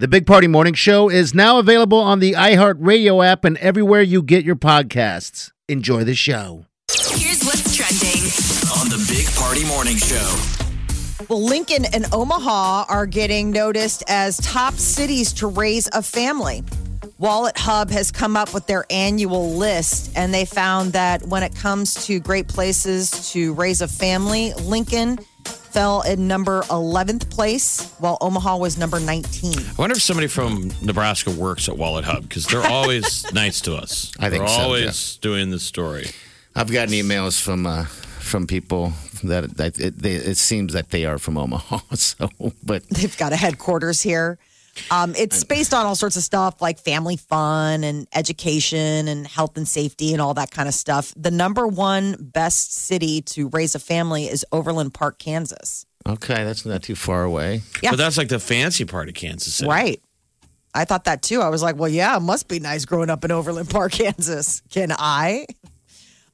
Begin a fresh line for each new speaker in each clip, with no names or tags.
The Big Party Morning Show is now available on the iHeartRadio app and everywhere you get your podcasts. Enjoy the show.
Here's what's trending.
on the Big Party Morning Show.
Well, Lincoln and Omaha are getting noticed as top cities to raise a family. Wallet Hub has come up with their annual list, and they found that when it comes to great places to raise a family, Lincoln fell in number 11th place, while Omaha was number 19.
I wonder if somebody from Nebraska works at Wallet Hub because they're always nice to us.
I think
they're
so,
always doing the story.
I've gotten emails from uh, from people that, that it, they, it seems that they are from Omaha. So, but
They've got a headquarters here. Um, it's based on all sorts of stuff like family fun and education and health and safety and all that kind of stuff. The number one best city to raise a family is Overland Park, Kansas.
okay, that's not too far away.
Yeah.
But that's like the fancy part of Kansas City.
Right. I thought that too. I was like, well, yeah, it must be nice growing up in Overland Park, Kansas. Can I?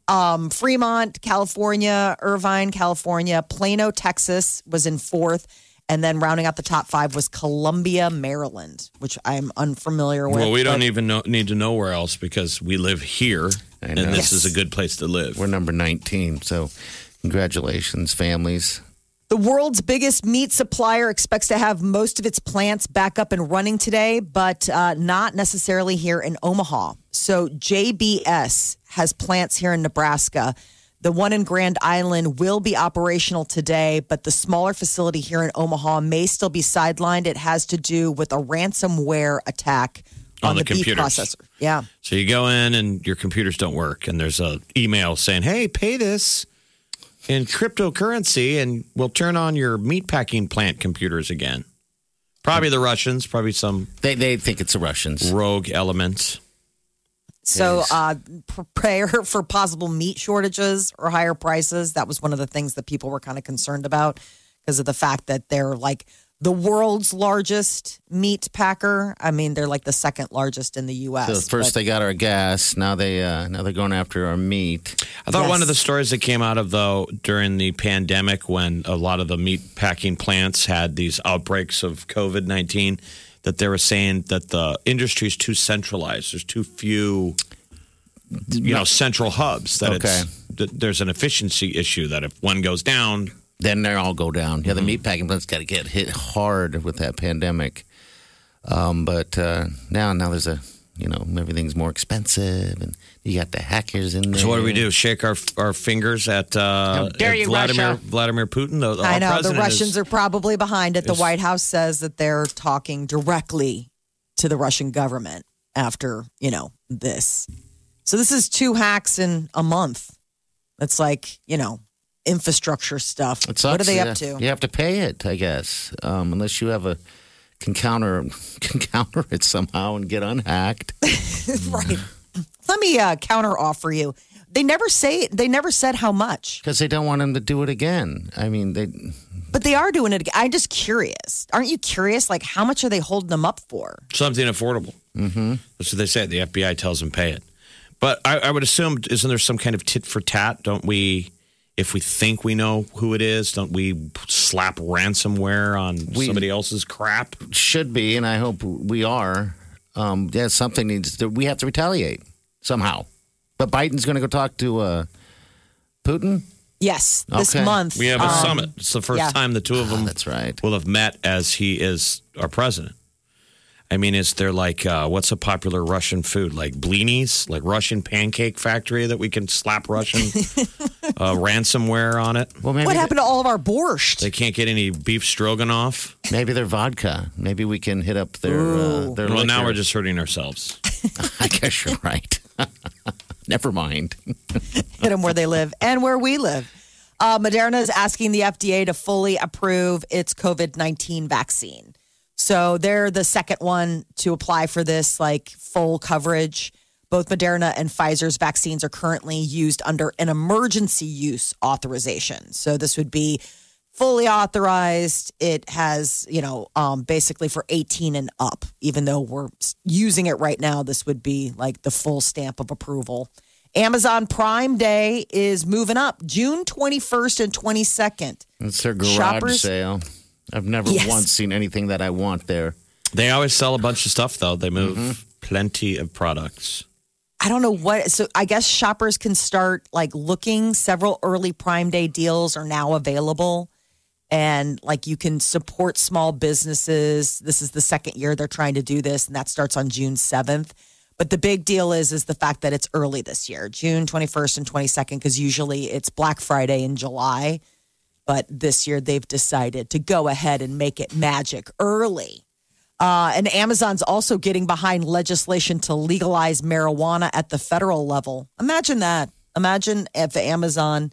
Um, Fremont, California, Irvine, California, Plano, Texas was in fourth. And then rounding out the top five was Columbia, Maryland, which I'm unfamiliar with.
Well, we don't even know, need to know where else because we live here, and this
Yes.
is a good place to live.
We're number 19. So, congratulations, families.
The world's biggest meat supplier expects to have most of its plants back up and running today, but uh, not necessarily here in Omaha. So, JBS has plants here in Nebraska. The one in Grand Island will be operational today, but the smaller facility here in Omaha may still be sidelined. It has to do with a ransomware attack on,
On the
beef
computers.
processor. Yeah.
So you go in and your computers don't work, and there's a email saying, "Hey, pay this in cryptocurrency, and we'll turn on your meatpacking plant computers again." Probably the Russians, probably some
They they think it's the Russians.
rogue elements.
So, uh, prepare for possible meat shortages or higher prices. That was one of the things that people were kind of concerned about because of the fact that they're like the world's largest meat packer. I mean, they're like the second largest in the U.S.
So first they got our gas. Now they uh, now they're going after our meat.
I thought one of the stories that came out of though during the pandemic when a lot of the meat packing plants had these outbreaks of COVID nineteen, that they were saying that the industry is too centralized. There's too few, you know, central hubs. That
Okay.
it's that there's an efficiency issue. That if one goes down,
Then they all go down. Yeah, the meat packing plants got to get hit hard with that pandemic. Um, but uh, now now there's a you know everything's more expensive and you got the hackers in there.
so what do we do? Shake our our fingers at, uh,
dare
at
you,
Vladimir
Russia.
Vladimir Putin? The,
I know the Russians
is-
are probably behind it. The
is-
White House says that they're talking directly to the Russian government after you know this. So this is two hacks in a month. It's like you know infrastructure stuff.
It
What are they
Yeah.
up to?
You have to pay it, I guess, um, unless you have a can counter can counter it somehow and get unhacked.
right. Let me uh, counter offer you. They never say they never said how much,
Because they don't want them to do it again. I mean, they
but they are doing it. again. I'm just curious. Aren't you curious? Like, how much are they holding them up for?
something affordable. Mm-hmm. That's what they say. The FBI tells them pay it. But I, I would assume, isn't there some kind of tit for tat? Don't we, if we think we know who it is, don't we slap ransomware on
We-
somebody else's crap?
should be, and I hope we are. Um, yeah, something needs to. We have to retaliate somehow. But Biden's going to go talk to uh, Putin.
Yes, this
Okay.
month
We have a
um,
summit. It's the first
yeah.
time the two of them
That's right.
will have met as he is our president. I mean, is there like uh, what's a popular Russian food like blinis, like Russian pancake factory that we can slap Russian uh, ransomware on it?
Well, maybe
What happened to all of our borscht?
They can't get any beef stroganoff.
maybe their vodka. Maybe we can hit up their uh, their.
Well, now we're just hurting ourselves.
I guess you're right. Never mind.
hit them where they live and where we live. Uh, Moderna is asking the FDA to fully approve its COVID 19 vaccine. So they're the second one to apply for this like full coverage. Both Moderna and Pfizer's vaccines are currently used under an emergency use authorization. So this would be fully authorized. It has, you know, um, basically for 18 and up, even though we're using it right now, this would be like the full stamp of approval. Amazon Prime Day is moving up June 21st and 22nd.
It's their garage
Shoppers-
sale. I've never
Yes.
once seen anything that I want there.
They always sell a bunch of stuff, though. They move mm-hmm. plenty of products.
I don't know what. So I guess shoppers can start like looking. Several early Prime Day deals are now available, and like you can support small businesses. This is the second year they're trying to do this, and that starts on June seventh. But the big deal is is the fact that it's early this year, June twenty first and twenty second, because usually it's Black Friday in July. But this year they've decided to go ahead and make it magic early. Uh, and Amazon's also getting behind legislation to legalize marijuana at the federal level. Imagine that. Imagine if Amazon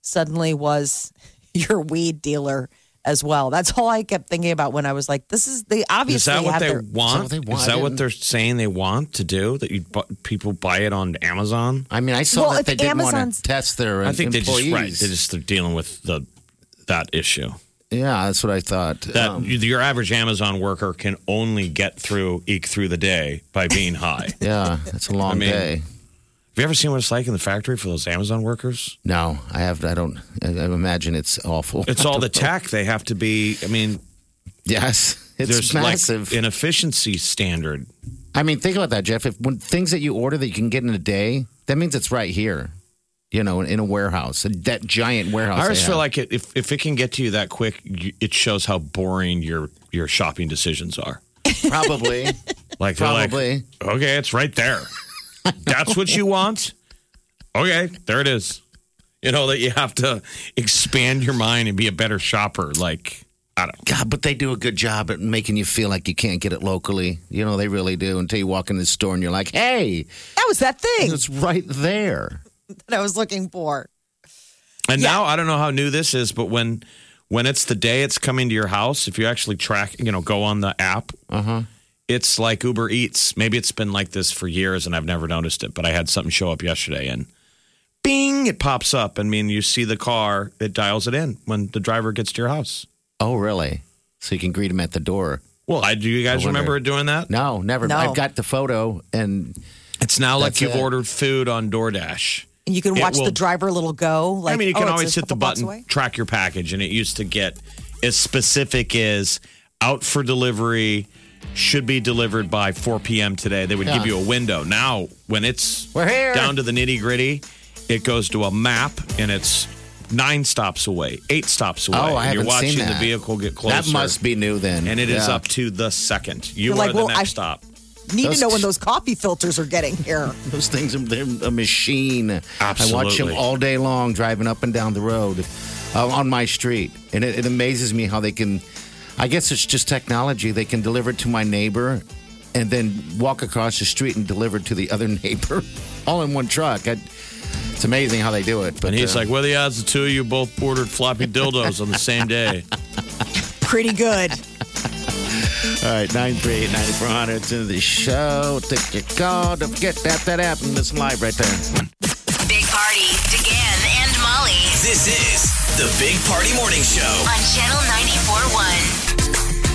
suddenly was your weed dealer as well. That's all I kept thinking about when I was like, "This is they
Is
obviously
that what they
their."
want?
Is that what they want?
Is that what they're saying they want to do? That you bu- people buy it on Amazon?
I mean, I saw
Well,
that they didn't want to test their
I think they
employees.
just right. They just they're dealing with the that issue.
yeah, that's what I thought.
That
Um,
your average Amazon worker can only get through eke through the day by being high.
Yeah, it's a long
mean-
day.
Have you ever seen what it's like in the factory for those Amazon workers?
No, I have. I don't. I, I imagine it's awful.
It's all the tech. They have to be. I mean,
yes, it's
there's
massive.
like an efficiency standard.
I mean, think about that, Jeff. If when things that you order that you can get in a day, that means it's right here. You know, in a warehouse, that giant warehouse.
I
they
always feel like it, if if it can get to you that quick, it shows how boring your your shopping decisions are.
probably.
Like they're like,
Probably.
okay, it's right there. That's what you want. Okay, there it is. You know that you have to expand your mind and be a better shopper. Like I don't.
God, but they do a good job at making you feel like you can't get it locally. You know, they really do. Until you walk in the store and you're like, "Hey,
That was that thing
it's right there."
that I was looking for.
And
Yeah.
now I don't know how new this is, but when when it's the day it's coming to your house, if you actually track, you know, go on the app, uh-huh. it's like Uber Eats. Maybe it's been like this for years and I've never noticed it, but I had something show up yesterday and bing, it pops up. I mean, you see the car, it dials it in when the driver gets to your house.
Oh, really? So you can greet him at the door.
Well, I, do you guys
I
remember doing that?
No, never.
No.
I've got the photo, and
It's now like you've
it.
ordered food on DoorDash.
And you can watch
will-
the driver little go. Like,
I mean, you
oh,
can
it's
always hit the button,
away.
track your package, and it used to get as specific as out for delivery, should be delivered by 4 p.m. today. They would give you a window. Now, when it's
We're here.
down to the nitty gritty, it goes to a map and it's nine stops away, eight stops away.
oh, I
and you're watching
seen
the vehicle get closer.
That must be new then.
And it is
Yeah.
up to the second. You
You're
are
like,
the
well,
next
I-
stop.
Need
Those-
to know when those coffee filters are getting here.
Those things are they're a machine. I watch them
Absolutely.
all day long driving up and down the road uh, on my street, and it, it amazes me how they can. I guess it's just technology. They can deliver it to my neighbor, and then walk across the street and deliver it to the other neighbor, all in one truck. I, it's amazing how they do it. But
And he's
uh,
like, well, the odds the two of you both ordered floppy dildos on the same day.
Pretty good.
All right, 938 9400. It's into the show. Take your call. Don't forget that that app and listen live right there.
Big Party, DeGan and Molly
This is the Big Party Morning Show.
on Channel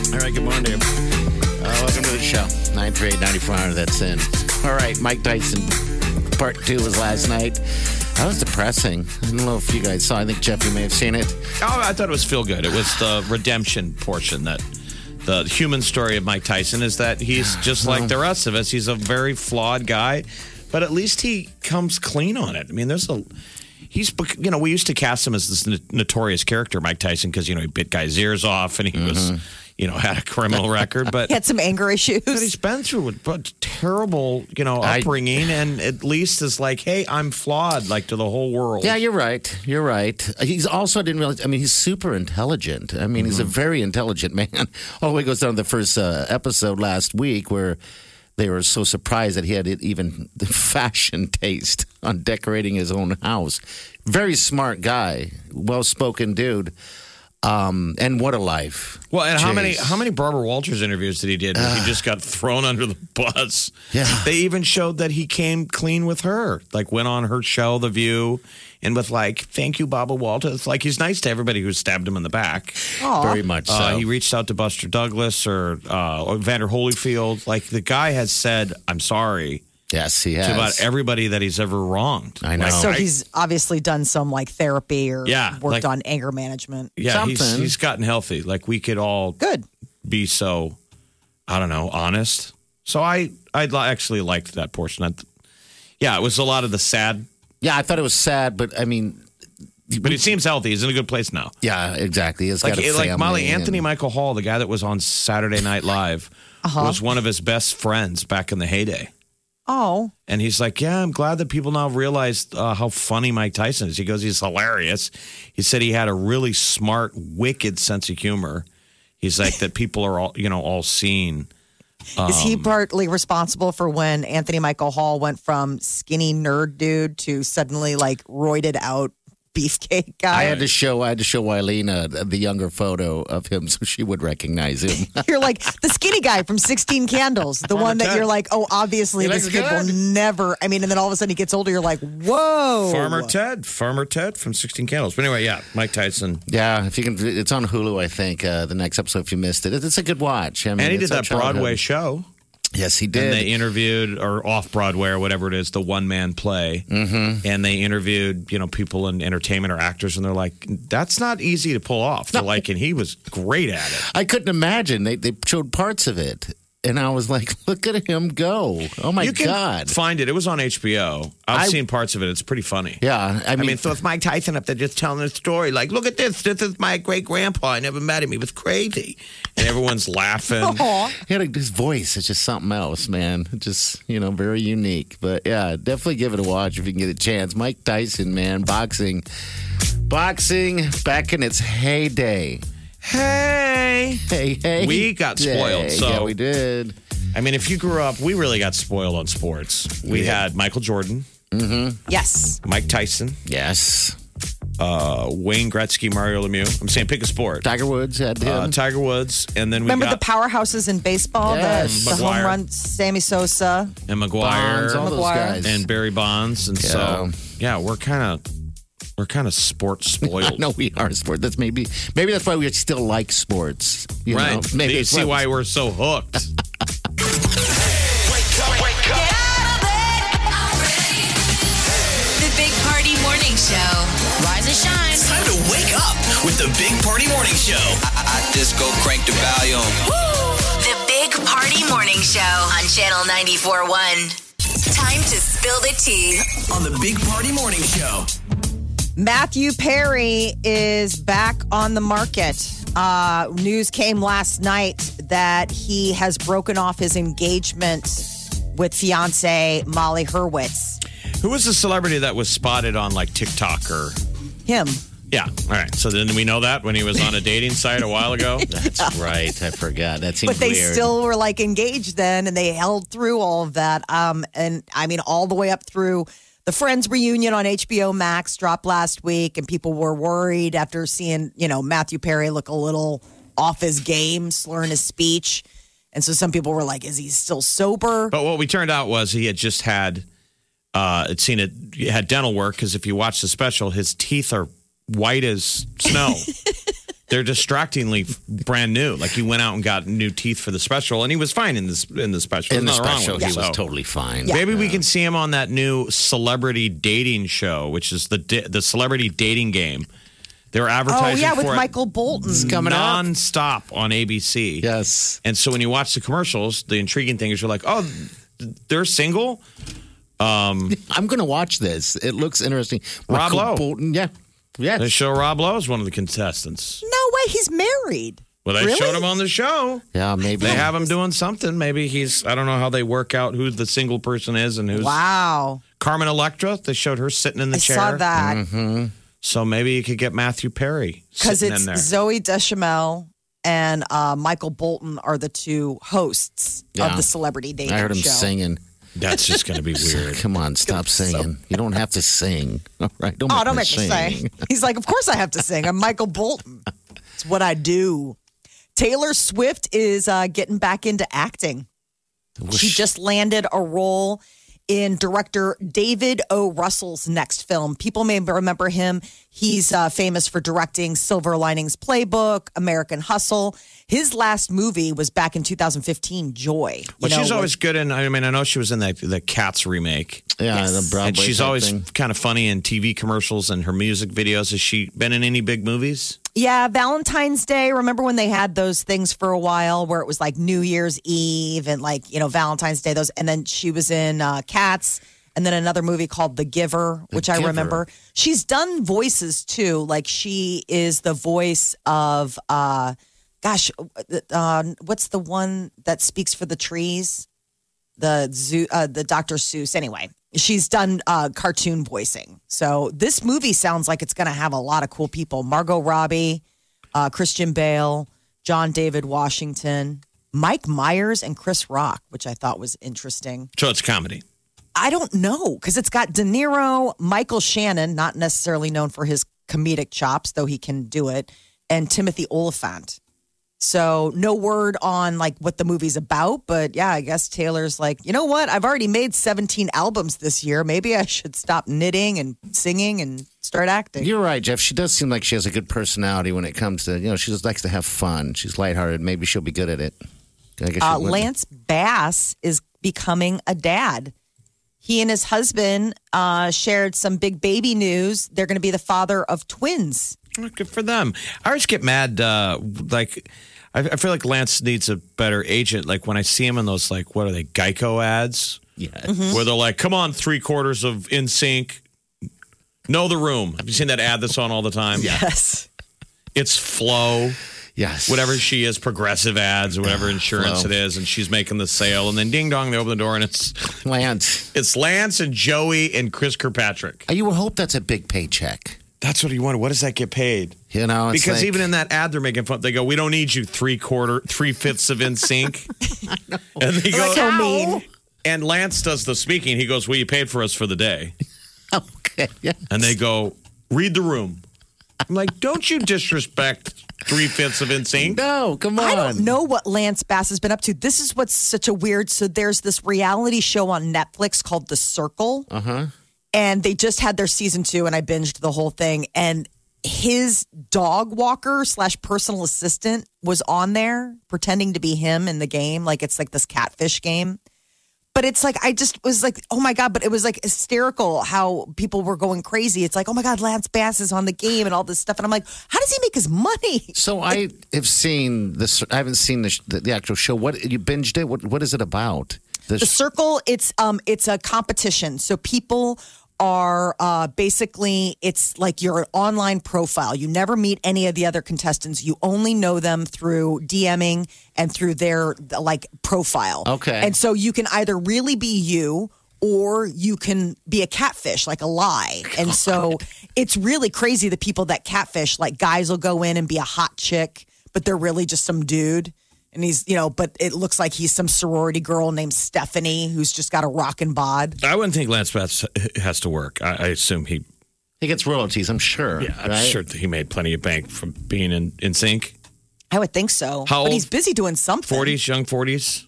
94.1.
All right, good morning, dear. Uh, welcome to the show. 938 9400. That's in. All right, Mike Tyson. Part two was last night. That was depressing. I don't know if you guys saw. I think Jeff, you may have seen it.
Oh, I thought it was feel good. It was the redemption portion that the human story of Mike Tyson is that he's just like the rest of us. He's a very flawed guy, but at least he comes clean on it. I mean, there's a he's you know we used to cast him as this notorious character, Mike Tyson, because you know he bit guys' ears off and he was mm-hmm. You know had a criminal record, but.
He had some anger issues.
But he's been through a a terrible, you know,
I-
upbringing, and at least is like, hey, I'm flawed, like to the whole world.
Yeah, you're right. You're right. He's also I didn't realize. I mean, he's super intelligent. I mean, he's a very intelligent man. All the way goes down to the first uh, episode last week where they were so surprised that he had even the fashion taste on decorating his own house. Very smart guy, well spoken dude. Um, and what a life.
Well, and how many how many Barbara Walters interviews did he did? where he just got thrown under the bus.
Yeah.
They even showed that he came clean with her. Like went on her show, The View, and with like, "Thank you, Barbara Walters." Like he's nice to everybody who stabbed him in the back.
Very much so.
Uh, he reached out to Buster Douglas or uh, or Evander Holyfield. Like the guy has said, "I'm sorry."
Yes, he has.
To about everybody that he's ever wronged.
I know.
Like,
So
I-
he's obviously done some like therapy or
Yeah,
worked
like-
on anger management.
yeah, he's,
something.
he's gotten healthy. Like we could all
Good.
be so I don't know honest. So I I li- actually liked that portion. I, yeah, it was a lot of the sad,
yeah, I thought it was sad, but I mean,
but he seems healthy. He's in a good place now.
yeah, exactly. It's
Like
got a
like Molly
family
Anthony
and-
Michael Hall, the guy that was on Saturday Night Live, uh-huh. was one of his best friends back in the heyday.
Oh,
And he's like, Yeah, I'm glad that people now realize uh, how funny Mike Tyson is. He goes, He's hilarious. He said he had a really smart, wicked sense of humor. He's like, that people are all, you know, all seeing.
is he
Um,
partly responsible for when Anthony Michael Hall went from skinny nerd dude to suddenly like roided out beefcake guy?
I had to show I had to show Eileen uh, the younger photo of him so she would recognize him.
You're like the skinny guy from 16 Candles, the one that you're like, oh, obviously
He
this
looks
kid will never. I mean, and then all of a sudden he gets older. You're like, whoa,
Farmer Ted, Farmer Ted from 16 Candles. But anyway, yeah, Mike Tyson.
yeah, if you can, it's on Hulu. I think uh, the next episode. If you missed it, it's a good watch. I mean,
And he
it's
did
our
that Broadway
childhood.
show.
Yes, he did.
And they interviewed, or off Broadway, or whatever it is, the one man play. Mm-hmm. And they interviewed, you know, people in entertainment or actors, and they're like, that's not easy to pull off. They're like, and he was great at it.
I couldn't imagine. They they showed parts of it, and I was like, "Look at him go! Oh my
you can
god!"
find it. It was on HBO. I've
I-
seen parts of it. It's pretty funny.
Yeah, I
I
mean,
mean, so it's Mike Tyson up there just telling a story. Like, look at this. This is my great grandpa. I never met him. He was crazy. And everyone's laughing.
he had a, his voice It's just something else, man. Just you know, very unique. But yeah, definitely give it a watch if you can get a chance. Mike Tyson, man, boxing, boxing back in its heyday.
Hey.
Hey, hey,
We got spoiled,
day.
so-
yeah, we did.
I mean, if you grew up, we really got spoiled on sports. We had Michael Jordan, Mm-hmm.
Yes.
Mike Tyson,
Yes,
uh, Wayne Gretzky, Mario Lemieux. I'm saying pick a sport.
Tiger Woods had him.
Uh, Tiger Woods, and then we
Remember
got
the powerhouses in baseball?
Yes.
The, the home run, Sammy Sosa.
and
Bonds,
McGwire
all those
McGwire.
guys.
and Barry Bonds, and so yeah, we're kind of we're kind of sports spoiled.
no, we are sport. That's maybe maybe that's why we still like sports. You
Right.
Know? Maybe
you see why we're so hooked.
Wake up, wake up.
The Big Party Morning Show. Rise and shine.
Time to wake up with the Big Party Morning Show.
I just go crank the volume.
The Big Party Morning Show on Channel 94.1. Time to spill the tea.
On the Big Party Morning Show.
Matthew Perry is back on the market. Uh, news came last night that he has broken off his engagement with fiance Molly Hurwitz.
Who was the celebrity that was spotted on like TikTok or?
Him.
Yeah. All right. So then we know that when he was on a dating site a while ago.
That's right. I forgot. That seems
But they
weird.
still were like engaged then and they held through all of that. Um, and I mean, all the way up through the Friends reunion on HBO Max dropped last week, and people were worried after seeing, you know, Matthew Perry look a little off his game, slurring his speech. And so some people were like, is he still sober?
But what we turned out was he had just had, uh, had seen it, had dental work because if you watch the special, his teeth are white as snow. They're distractingly brand new. Like he went out and got new teeth for the special, and he was fine in this in the special.
in the
There's nothing wrong
special,
with
he
it.
was
So
totally fine.
Maybe we can see him on that new celebrity dating show, which is the the celebrity dating game. They were advertising.
oh, yeah, with
for it
Michael Bolton.
coming up.
nonstop on ABC.
Yes.
And so when you watch the commercials, the intriguing thing is you're like, oh, they're single.
Um, I'm going to watch this. It looks interesting.
Rob
Michael
Lowe.
Bolton, yeah. Yeah.
They show Rob Lowe as one of the contestants.
No way, he's married.
Well, they
Really?
showed him on the show.
Yeah, maybe.
They have him doing something. Maybe he's, I don't know how they work out who the single person is and who's
Wow.
Carmen Electra. They showed her sitting in the
I
chair.
saw that
Mm-hmm.
So maybe you could get Matthew Perry
because it's
in there.
Zooey Deschanel and uh, Michael Bolton are the two hosts
Yeah.
of the celebrity dating
I heard him
show.
singing.
That's just going to be weird.
Come on, stop singing. You don't have to sing. All right. Don't
Oh,
make
don't
me
make me
sing.
He's like, of course I have to sing. I'm Michael Bolton. It's what I do. Taylor Swift is uh, getting back into acting. She just landed a role in director David O. Russell's next film. People may remember him. He's uh, famous for directing Silver Linings Playbook, American Hustle. His last movie was back in 2015, Joy. You
Well,
know,
she's always good in. I mean, I know she was in that the Cats remake,
Yeah,
Yes.
the Broadway.
and she's always
thing.
kind of funny in TV commercials and her music videos. Has she been in any big movies?
Yeah, Valentine's Day. Remember when they had those things for a while where it was like New Year's Eve and like, you know, Valentine's Day, those. And then she was in uh, Cats and then another movie called The Giver, which I
Giver.
remember. She's done voices too. Like she is the voice of, uh, gosh, uh, what's the one that speaks for the trees? The zoo, uh, the Dr. Seuss. Anyway, she's done uh, cartoon voicing. So this movie sounds like it's going to have a lot of cool people: Margot Robbie, uh, Christian Bale, John David Washington, Mike Myers, and Chris Rock, which I thought was interesting.
So it's comedy.
I don't know because it's got De Niro, Michael Shannon, not necessarily known for his comedic chops, though he can do it, and Timothy Olyphant. So no word on like what the movie's about, but yeah, I guess Taylor's like, you know what? I've already made 17 albums this year. Maybe I should stop knitting and singing and start acting.
You're right, Jeff. She does seem like she has a good personality when it comes to, you know, she just likes to have fun. She's lighthearted. Maybe she'll be good at it. I guess
uh. Lance Bass is becoming a dad. He and his husband uh, shared some big baby news. They're going to be the father of twins.
Good for them. I always get mad. Uh, like, I, I feel like Lance needs a better agent. Like when I see him in those, like, what are they, Geico ads?
Yes. Mm-hmm.
Where they're like, "Come on, three quarters of NSYNC, know the room." Have you seen that ad that's on all the time?
Yes.
It's Flo,
Yes.
whatever she is, progressive ads or whatever insurance
Flo.
it is, and she's making the sale, and then ding dong, they open the door, and it's
Lance.
it's Lance and Joey and Chris Kirkpatrick.
You would hope that's a big paycheck.
That's what he wanted. What does that get paid?
You know, it's
because
like-
even in that ad, they're making fun. They go, "We don't need you three quarter, three fifths of NSYNC," and they go,
so mean.
And Lance does the speaking. He goes, "Well, you paid for us for the day,"
Okay. Yeah.
and they go, "Read the room." I'm like, "Don't you disrespect three fifths of in sync?"
No, come on.
I don't know what Lance Bass has been up to. This is what's such a weird. So there's this reality show on Netflix called The Circle. Uh huh. And they just had their season two, and I binged the whole thing. And his dog walker slash personal assistant was on there pretending to be him in the game. Like it's like this catfish game. But it's like I just was like, oh my god! But it was like hysterical how people were going crazy. It's like, oh my god, Lance Bass is on the game and all this stuff, and I'm like, how does he make his money?
So I have seen this. I haven't seen the, the, the actual show. What you binged it? What What is it about? The
The circle, it's um, it's a competition. So people are uh, basically it's like your online profile. You never meet any of the other contestants. You only know them through DMing and through their like profile.
Okay.
and so you can either really be you. Or you can be a catfish, like a lie. And so it's really crazy the people that catfish, like guys will go in and be a hot chick, but they're really just some dude. And he's, you know, but it looks like he's some sorority girl named Stephanie who's just got a rockin' bod.
I wouldn't think Lance Bass has to work. I, I assume he,
he gets royalties. I'm sure.
yeah, I'm
right?
sure that he made plenty of bank from being in NSYNC.
I would think so.
How
but
old?
he's busy doing something.
Forties, young forties.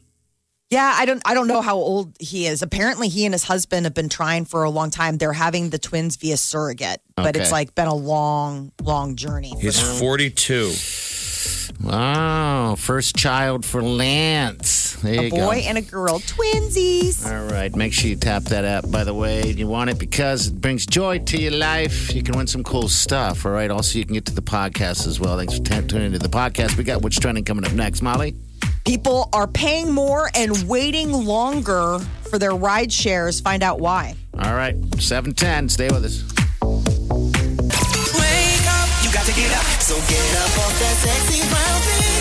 Yeah, I don't I don't know how old he is. Apparently he and his husband have been trying for a long time. They're having the twins via surrogate, but it's like been a long, long journey. for
He's forty-two.
Wow. First child for Lance. There
a boy
go.
and a girl, twinsies.
All right. Make sure you tap that app, by the way. You want it because it brings joy to your life. You can win some cool stuff. All right. Also, you can get to the podcast as well. Thanks for t- tuning into the podcast. We got What's Trending coming up next, Molly.
People are paying more and waiting longer for their ride shares. Find out why.
All right. 710. Stay with us.
Get up. So get up off that sexy brown thing.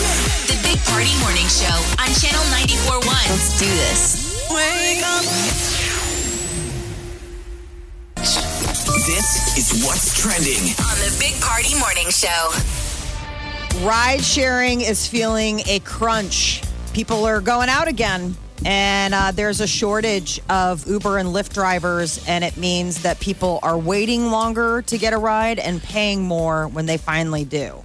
The Big Party Morning Show on Channel 94.1.
Let's do this.
Wake up. This is what's trending.
On the Big Party Morning Show.
Ride sharing is feeling a crunch. People are going out again, and uh, there's a shortage of Uber and Lyft drivers, and it means that people are waiting longer to get a ride and paying more when they finally do.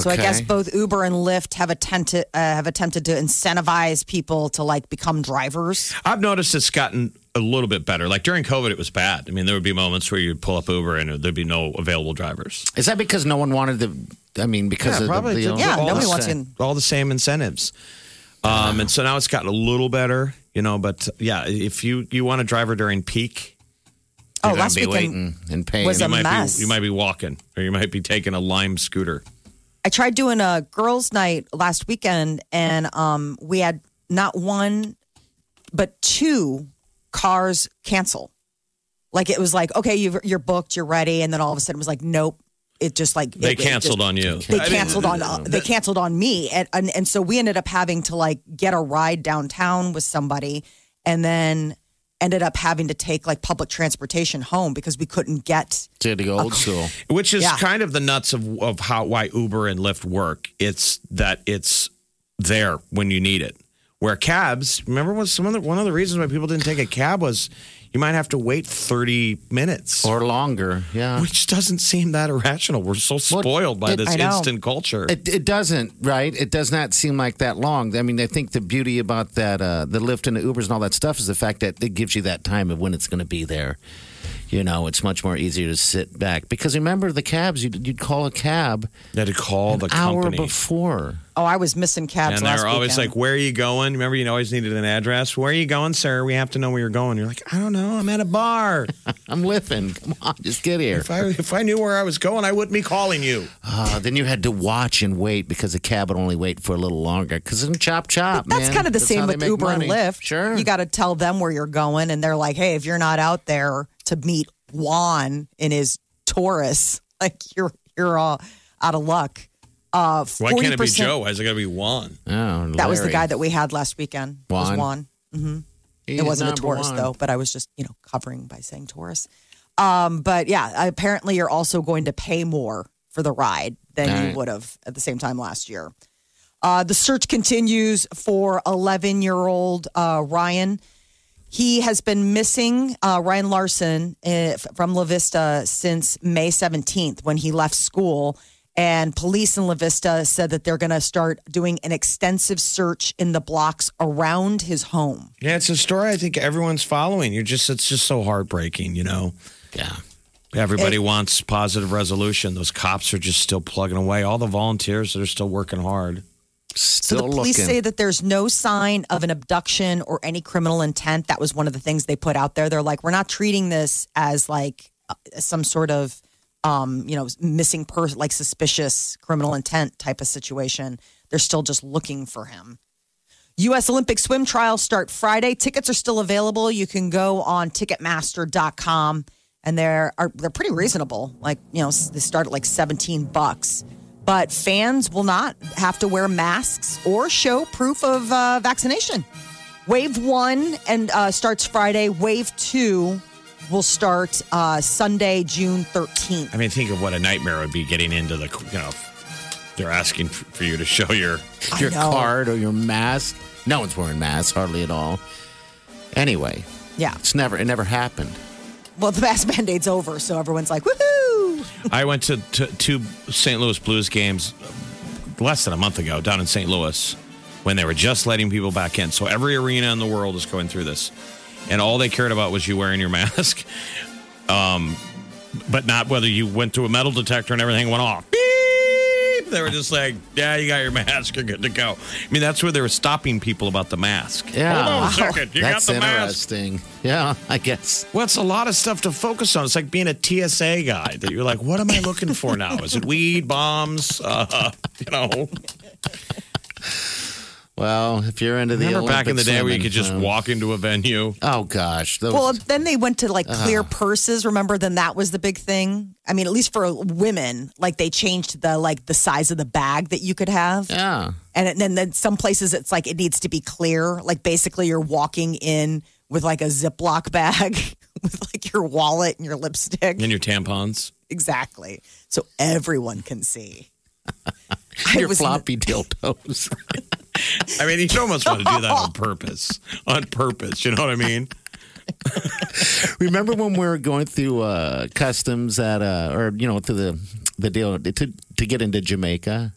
So I guess both Uber and Lyft have attempted uh, have attempted to incentivize people to like become drivers.
I've noticed it's gotten a little bit better. Like during COVID, it was bad. I mean, there would be moments where you'd pull up Uber and there'd be no available drivers.
Is that because no one wanted to? I mean, because of the, the
Yeah,
all
nobody
the
wants
same-
to-
all the same incentives. Um, and so now it's gotten a little better, you know. But yeah, if you you want a driver during peak,
Oh,
You're
last
be
weekend
waiting and paying.
was
you
a
might
mess.
be you might be walking or you might be taking a Lime scooter.
I tried doing a girls' night last weekend, and um, we had not one, but two cars cancel. Like it was like, okay, you've, you're booked, you're ready, and then all of a sudden it was like, nope. It just like
They
it- it
canceled
just-
on you.
They canceled on uh, they canceled on me, and, and and so we ended up having to like get a ride downtown with somebody, and then ended up having to take like public transportation home because we couldn't get
to the old school.
which is
Yeah.
kind of the nuts of of how why Uber and Lyft work. It's that it's there when you need it. Where cabs, remember, was some of the, one of the reasons why people didn't take a cab was you might have to wait thirty minutes,
or longer. Yeah.
which doesn't seem that irrational. We're so spoiled by
it-
this instant culture.
It, it doesn't, right? It does not seem like that long. I mean, I think the beauty about that, uh, the Lyft and the Ubers and all that stuff is the fact that it gives you that time of when it's going to be there. You know, it's much more easier to sit back because remember the cabs. You'd, you'd call a cab
you had to call the
an hour before.
oh I was missing cabs
And they're always
weekend.
like, "Where are you going?" Remember, you always needed an address. Where are you going, sir? We have to know where you're going. You're like, "I don't know. I'm at a bar.
I'm living. Come on, just get here.
if I if I knew where I was going, I wouldn't be calling you."
Uh, then you had to watch and wait because the cab would only wait for a little longer. Because in chop chop,
That's
man.
kind of the
That's
same with Uber
money.
and Lyft.
Sure,
You got to tell them where you're going, and they're like, hey, if you're not out there to meet Juan in his Taurus, like you're you're all out of luck. Uh,
Why can't it be Joe? Why is it got to be Juan?
Oh,
That was the
Larry.
guy that we had last weekend. Was
Juan?
Juan.
He's
it wasn't a
number
Taurus
one.
though, but I was just you know covering by saying Taurus. Um, but yeah, apparently you're also going to pay more for the ride than
All
you would have at the same time last year. Uh, the search continues for 11 year old uh, Ryan. He has been missing, uh, Ryan Larson, uh, from La Vista since May 17th when he left school. And police in La Vista said that they're going to start doing an extensive search in the blocks around his home.
Yeah, it's a story I think everyone's following. You're just it's just so heartbreaking, you know.
Yeah.
Everybody wants positive resolution. Those cops are just still plugging away. All the volunteers that are still working hard.
Still
so the police
looking.
say that there's no sign of an abduction or any criminal intent. That was one of the things they put out there. They're like, we're not treating this as like uh, some sort of, um, you know, missing person, like suspicious criminal intent type of situation. They're still just looking for him. U.S. Olympic swim trials start Friday. Tickets are still available. You can go on Ticketmaster.com, and they're are they're pretty reasonable. Like you know, they start at like seventeen bucks. But fans will not have to wear masks or show proof of uh, vaccination. Wave one and uh, starts Friday. Wave two will start uh, Sunday, June thirteenth.
I mean, think of what a nightmare it would be getting into the you know. They're asking for you to show your
your
know.
card or your mask. No one's wearing masks hardly at all. Anyway,
Yeah.
it's never it never happened.
Well, the mask mandate's over, so everyone's like, "Woohoo!"
I went to, to two St. Louis Blues games less than a month ago down in St. Louis when they were just letting people back in. So every arena in the world is going through this. And all they cared about was you wearing your mask. Um, but not whether you went through a metal detector and everything went off. Beep! They were just like, yeah, you got your mask. You're good to go. I mean, that's where they were stopping people about the mask.
Yeah.
Hold on a second. You
That's
got the mask.
interesting. Yeah, I guess.
Well, it's a lot of stuff to focus on. It's like being a TSA guy that you're like, what am I looking for now? Is it weed, bombs? Uh, you know,
Well, if you're into the
remember back in the day where you could just walk into a venue?
Oh gosh, those,
Well, then they went to like clear purses. Remember, then that was the big thing. I mean, at least for women, like they changed the like the size of the bag that you could have.
yeah.
And then, then some places it's like it needs to be clear. Like basically, you're walking in with like a Ziploc bag with like your wallet and your lipstick.
And your tampons?
Exactly. So everyone can see. I
Your
was-
floppy dildos.
I mean, you almost want to do that on purpose. On purpose. You know what I mean?
Remember when we were going through uh, customs at uh, or you know through the the deal to to get into Jamaica?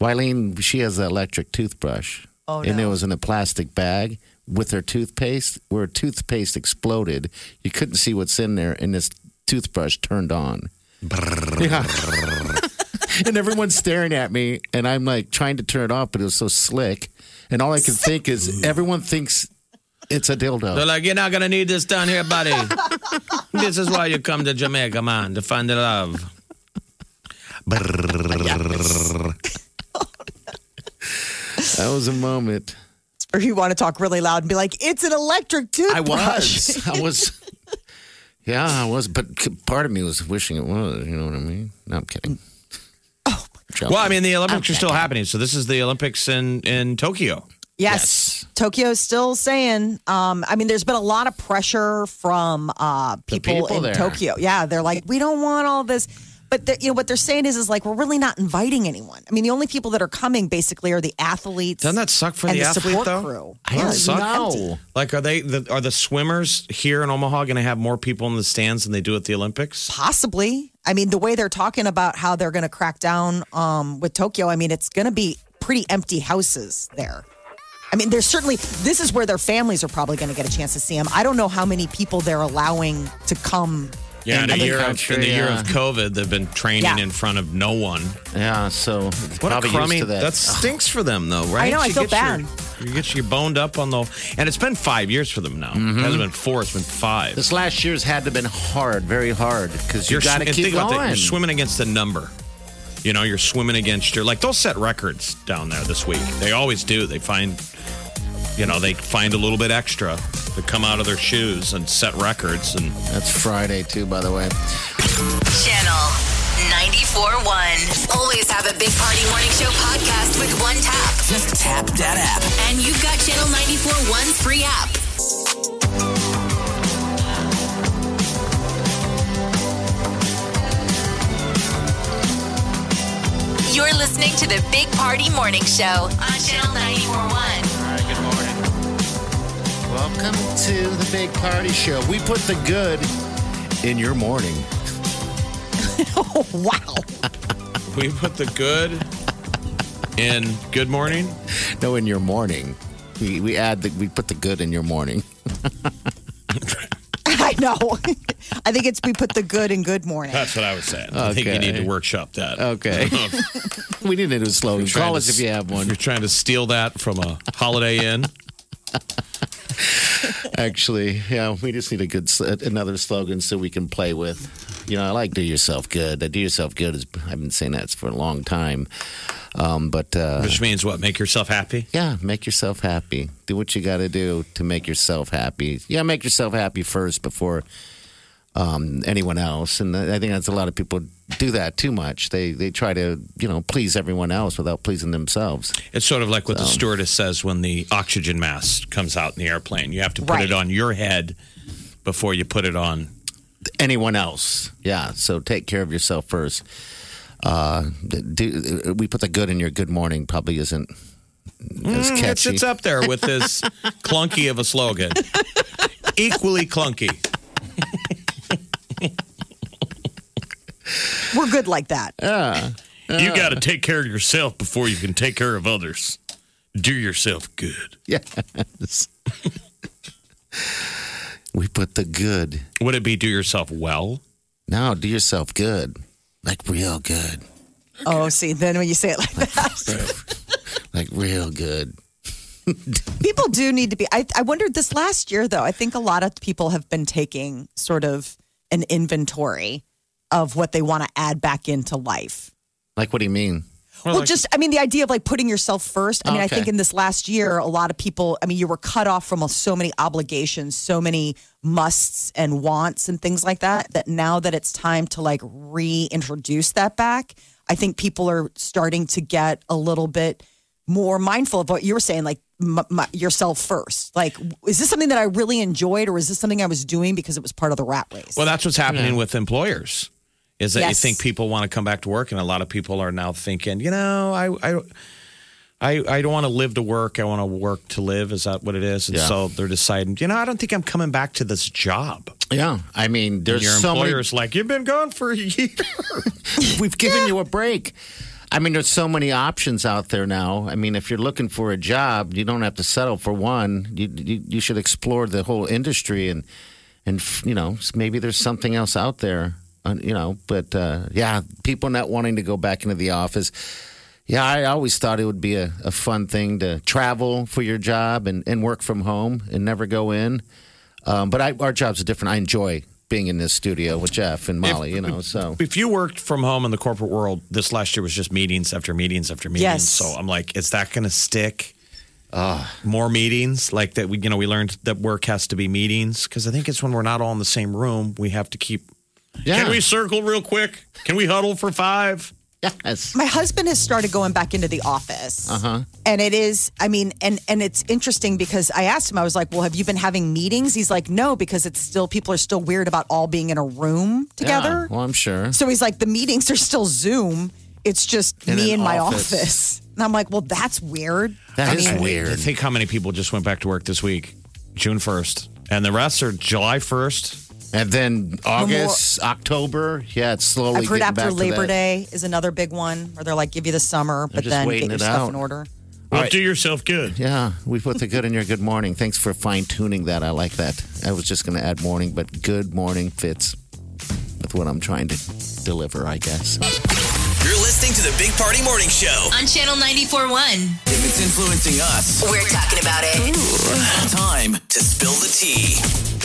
Wileen, she has an electric toothbrush.
Oh, no.
And it was in a plastic bag with her toothpaste. Where her toothpaste exploded, you couldn't see what's in there, and this toothbrush turned on. Yeah. and everyone's staring at me, and I'm like trying to turn it off, but it was so slick. And all I can think is everyone thinks it's a dildo.
They're like, you're not gonna need this down here, buddy. this is why you come to Jamaica, man, to find the love.
That was a moment.
Or you want to talk really loud and be like, it's an electric toothbrush.
I was. I was. Yeah, I was. But part of me was wishing it was. You know what I mean? No, I'm kidding.
Well, I mean, the Olympics are still happening, so this is the Olympics in in Tokyo.
Yes. Tokyo's still saying, um, I mean, there's been a lot of pressure from uh, people,
people
in
there.
Tokyo. Yeah, they're like, we don't want all this. But the, you know what they're saying is, is like we're really not inviting anyone. I mean, the only people that are coming basically are the athletes.
Doesn't that suck for the,
the
athlete
support
though?
crew.
I
Doesn't
don't
suck?
know.
Like, are they the, are the swimmers here in Omaha going to have more people in the stands than they do at the Olympics?
Possibly. I mean, the way they're talking about how they're going to crack down um, with Tokyo, I mean, it's going to be pretty empty houses there. I mean, there's certainly, this is where their families are probably going to get a chance to see them. I don't know how many people they're allowing to come.
Yeah, in,
In
a
the
year of, in the year of COVID, they've been training
Yeah.
in front of no one.
Yeah, so
What a crummy!
to that.
stinks for them, though, right?
I know, I
You
feel
get
bad.
Your, you get you boned up on the, and it's been five years for them now.
Mm-hmm.
It hasn't been four; it's been five.
This last year's had to have been hard, very hard, because you
You're
got to keep
think about that. You're swimming against a number. You know, you're swimming against your like they'll set records down there this week. They always do. They find, you know, they find a little bit extra to come out of their shoes and set records. And
That's Friday too, by the way.
Channel 94.1. Always have a Big Party Morning Show podcast with one tap.
Just tap that app.
And you've got Channel 94.1's free app. You're listening to the Big Party Morning Show on Channel 94.1.
Welcome to the Big Party Show. We put the good in your morning.
Oh, wow.
we put the good in Good Morning.
No, in your morning. We, we add that we put the good in your morning.
I know. I think it's we put the good in good morning.
That's what I was saying. I think you need to workshop that.
Okay. we need a new slogan.
Trying
Call
to
us if
s-
you have one.
You're trying to steal that from a Holiday Inn.
Actually, yeah, we just need a good another slogan so we can play with. You know, I like "Do Yourself Good." That "Do Yourself Good" is I've been saying that for a long time. Um, but uh,
Which means what? Make yourself happy?
yeah, make yourself happy. Do what you got to do to make yourself happy. Yeah, make yourself happy first before um, anyone else. And I think that's a lot of people do that too much. They they try to you know please everyone else without pleasing themselves.
It's sort of like what the stewardess says when the oxygen mask comes out in the airplane. You have to put
Right.
it on your head before you put it on.
anyone else. Yeah. So take care of yourself first. Uh, do, we put the good in your good morning probably isn't as
Mm, It's,
catchy.
it's up there with this clunky of a slogan. Equally clunky.
We're good like that.
You got to take care of yourself before you can take care of others. Do yourself good.
yes. we put the good.
Would it be do yourself well?
No, do yourself good. Like real good.
Oh, see, then when you say it like that,
Like real good.
people do need to be. I, I wondered this last year, though. I think a lot of people have been taking sort of an inventory of what they want to add back into life.
Like what do you mean?
Well, just, I mean, the idea of like putting yourself first. I mean, I think in this last year, a lot of people, I mean, you were cut off from so many obligations, so many musts and wants and things like that, that now that it's time to like reintroduce that back, I think people are starting to get a little bit more mindful of what you were saying, like m- m- yourself first. Like, is this something that I really enjoyed or is this something I was doing because it was part of the rat race?
Well, that's what's happening with employers. Is that you think people want to come back to work, and a lot of people are now thinking, you know, I, I, I, I don't want to live to work. I want to work to live. Is that what it is? And
Yeah.
so they're deciding, you know, I don't think I'm coming back to this job.
Yeah. I mean, there's
Your
so many
employer's like, you've been gone for a year.
We've given you a break. I mean, there's so many options out there now. I mean, if you're looking for a job, you don't have to settle for one. You you, you should explore the whole industry and and you know maybe there's something else out there. uh, You know, but uh, yeah, people not wanting to go back into the office. Yeah, I always thought it would be a, a fun thing to travel for your job and, and work from home and never go in. Um, but I, our jobs are different. I enjoy being in this studio with Jeff and Molly. you know, so
If you worked from home in the corporate world, this last year was just meetings after meetings after meetings.
Yes.
So I'm like, is that going to stick? Ah. More meetings, like that. We, you know, we learned that work has to be meetings because I think it's when we're not all in the same room, we have to keep.
yeah,
Can we circle real quick? Can we huddle for five?
Yes.
My husband has started going back into the office.
Uh-huh.
And it is, I mean, and and it's interesting because I asked him, I was like, Well, have you been having meetings? He's like, No, because it's still people are still weird about all being in a room together.
Yeah, well, I'm sure.
So he's like, the meetings are still Zoom. It's just
In
me
an
in my
office.
office. And I'm like, well, that's weird.
That
I
is
mean,
weird.
I think how many people just went back to work this week, June 1st, and the rest are July 1st.
And then August, October, yeah, it's slowly.
I've heard
getting
after
back to
Labor
that.
Day is another big one where they're like, give you the summer, but
just
then
waiting
get your
it
stuff
out.
in order.
Well,
right.
do yourself good.
Yeah, we put the good in your good morning. Thanks for fine tuning that. I like that. I was just going to add morning, but good morning fits with what I'm trying to deliver, I guess.
You're listening to the Big Party Morning Show.
On Channel 94.1.
If it's influencing us,
We're talking about it.
time to spill the tea.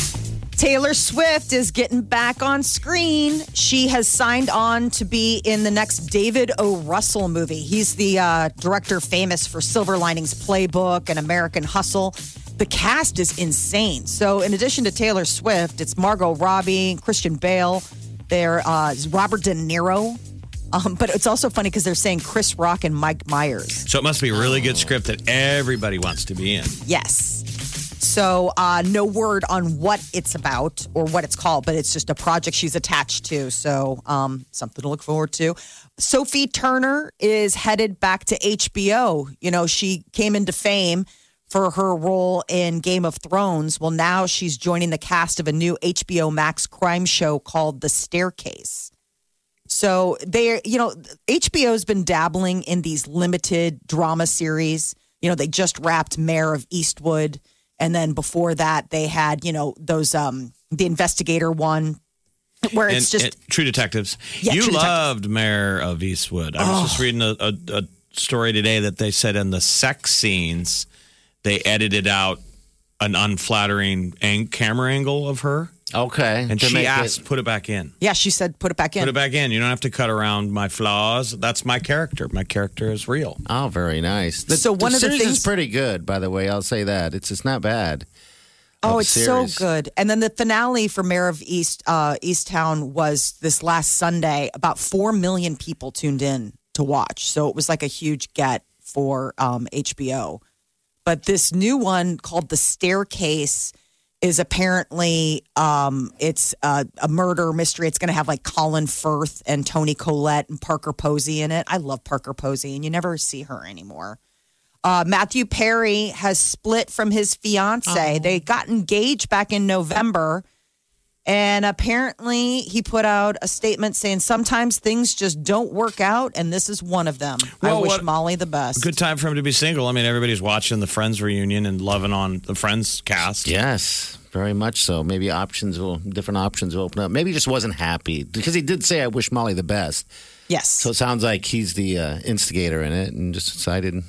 Taylor Swift is getting back on screen. She has signed on to be in the next David O. Russell movie. He's the uh, director famous for Silver Linings Playbook and American Hustle. The cast is insane. So, in addition to Taylor Swift, it's Margot Robbie, Christian Bale, there uh, is Robert De Niro. Um, but it's also funny because they're saying Chris Rock and Mike Myers.
So it must be a really good script that everybody wants to be in.
Yes. So, uh, no word on what it's about or what it's called, but it's just a project she's attached to. So, um, something to look forward to. Sophie Turner is headed back to HBO. You know, she came into fame for her role in Game of Thrones. Well, now she's joining the cast of a new HBO Max crime show called The Staircase. So they, you know, HBO's been dabbling in these limited drama series. You know, they just wrapped Mare of Eastwood, and then before that, they had, you know, those um the investigator one, where
And,
it's just
and True Detectives.
Yeah,
you
True Detectives. Oh.
loved Mare of Eastwood. I was just reading a, a, a story today that they said in the sex scenes, they edited out an unflattering ang- camera angle of her.
Okay.
And she
make it-
asked, put it back in.
yeah. She said, put it back in.
Put it back in. You don't have to cut around my flaws. That's my character. My character is real.
Oh, very nice. The,
So one of the
series
things-
is pretty good, by the way. I'll say that it's it's not bad.
Oh,
of
it's
series.
so good. And then the finale for Mare of East uh, Easttown was this last Sunday. About four million people tuned in to watch, so it was like a huge get for um, HBO. But this new one called The Staircase is apparently um, it's a, a murder mystery. It's going to have like Colin Firth and Toni Collette and Parker Posey in it. I love Parker Posey, and you never see her anymore. Uh, Matthew Perry has split from his fiance. They got engaged back in November. And apparently, he put out a statement saying sometimes things just don't work out, and this is one of them. I wish
what-
Molly the best.
Good time for him to be single. I mean, everybody's watching the Friends reunion and loving on the Friends cast.
Yes, very much so. Maybe options will different options will open up. Maybe he just wasn't happy because he did say, "I wish Molly the best."
Yes.
So it sounds like he's the uh, instigator in it, and just decided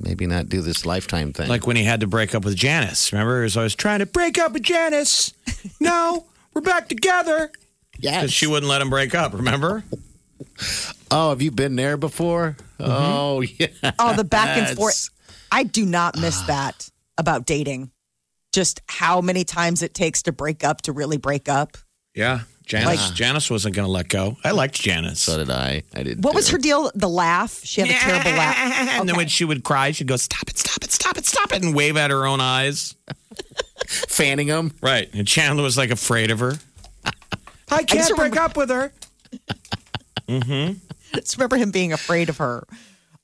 maybe not do this lifetime thing.
Like when he had to break up with Janice. Remember, he was always trying to break up with Janice. No, we're back together.
yes.
She wouldn't let him break up, remember?
Oh, have you been there before? Mm-hmm. Oh, yeah.
oh, the back and forth. I do not miss that about dating. Just how many times it takes to break up to really break up.
Yeah. Janice, ah. Janice wasn't going to let go. I liked Janice.
So did I. I did.
What was her deal? The laugh. She had a terrible laugh.
And then when she would cry, she'd go, Stop it, stop it, stop it, stop it, and wave at her own eyes.
fanning them.
Right. And Chandler was like afraid of her. I can't break
remember-
up with her. Mm-hmm.
I just remember him being afraid of her.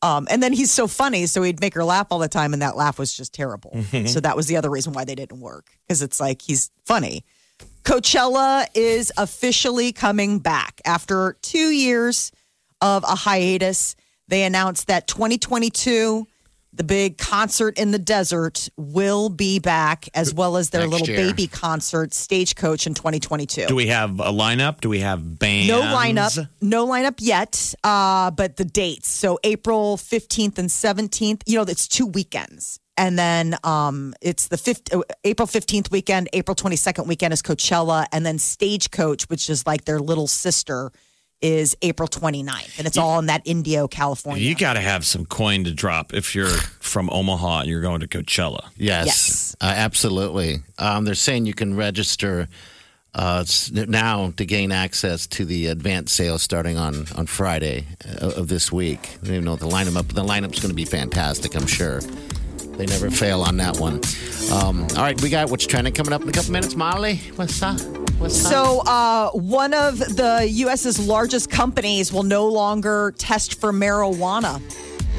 Um, and then he's so funny, so he'd make her laugh all the time, and that laugh was just terrible. Mm-hmm. So that was the other reason why they didn't work because it's like he's funny. Coachella is officially coming back after two years of a hiatus. they announced that 2022, the big concert in the desert, will be back, as well as their
Next
little
year.
baby concert, Stagecoach, in 2022.
Do we have a lineup? Do we have bands?
No lineup, no lineup yet, uh, but the dates. So April 15th and 17th, you know, it's two weekends. And then um, it's the fifth, uh, April 15th weekend, April 22nd weekend is Coachella, and then Stagecoach, which is like their little sister, is April 29th. And it's all in that Indio, California.
You got to have some coin to drop if you're from Omaha and you're going to Coachella.
Yes,
Yes.
Uh, absolutely. Um, they're saying you can register uh, s- now to gain access to the advanced sales starting on on Friday uh, of this week. I don't even know the lineup. The lineup's going to be fantastic. I'm sure. They never fail on that one. Um, all right, we got what's trending coming up in a couple minutes. Molly, what's up? What's up?
So, uh, one of the U.S.'s largest companies will no longer test for marijuana.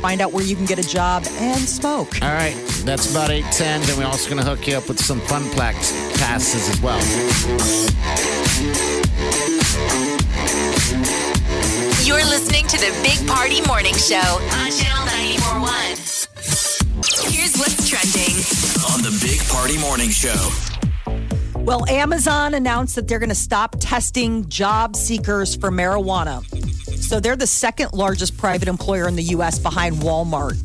Find out where you can get a job and smoke.
All right, that's about 810. Then we're also going to hook you up with some Funplex passes as well.
You're listening to the Big Party Morning Show on Channel 941. Here's what's trending.
On the Big Party Morning Show.
Well, Amazon announced that they're going to stop testing job seekers for marijuana. So they're the second largest private employer in the U.S. behind Walmart.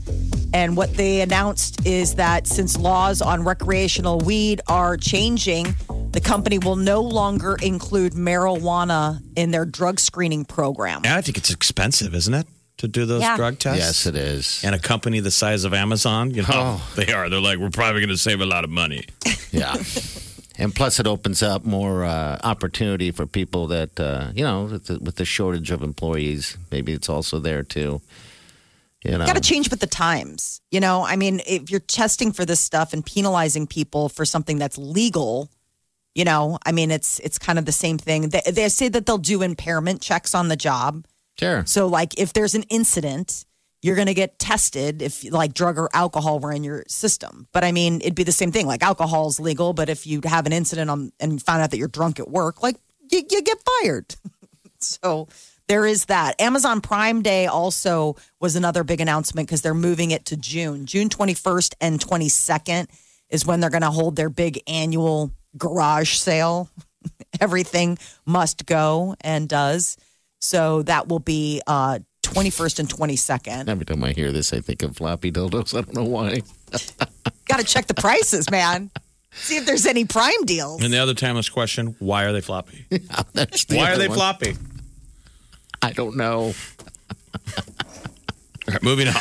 And what they announced is that since laws on recreational weed are changing, the company will no longer include marijuana in their drug screening program.
And I think it's expensive, isn't it, to do those
Yeah.
drug tests?
Yes, it is.
And a company the size of Amazon, you know,
Oh.
they are. They're like, we're probably going to save a lot of money.
Yeah. And plus, it opens up more uh, opportunity for people that, uh, you know, with the, with the shortage of employees. Maybe it's also there too. You know,
got to change with the times. You know, I mean, if you're testing for this stuff and penalizing people for something that's legal, you know, I mean, it's it's kind of the same thing. They, they say that they'll do impairment checks on the job.
Sure.
So, like, if there's an incident, you're going to get tested if like drug or alcohol were in your system. But I mean, it'd be the same thing. Like, alcohol is legal, but if you have an incident on and find out that you're drunk at work, like, you, you get fired. so there is that. Amazon Prime Day also was another big announcement because they're moving it to June. June 21st and 22nd is when they're going to hold their big annual garage sale. Everything must go and does. So that will be uh, 21st and 22nd.
Every time I hear this, I think of floppy dildos. I don't know why.
Got to check the prices, man. See if there's any Prime deals.
And the other timeless question why are they floppy?
That's the
why are they
one.
floppy?
I don't know.
Right, moving on.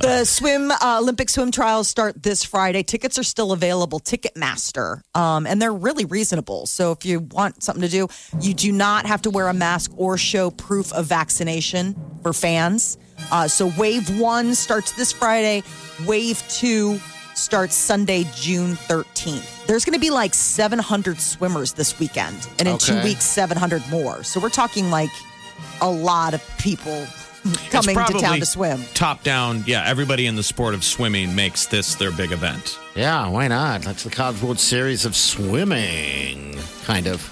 The swim uh, Olympic swim trials start this Friday. Tickets are still available. Ticketmaster, um, and they're really reasonable. So if you want something to do, you do not have to wear a mask or show proof of vaccination for fans. Uh, so wave one starts this Friday. Wave two starts Sunday, June thirteenth. There's going to be like 700 swimmers this weekend, and in two weeks, 700 more. So we're talking like a lot of people coming to town to swim.
Top down, yeah. Everybody in the sport of swimming makes this their big event.
Yeah, why not? That's the College World Series of swimming, kind of.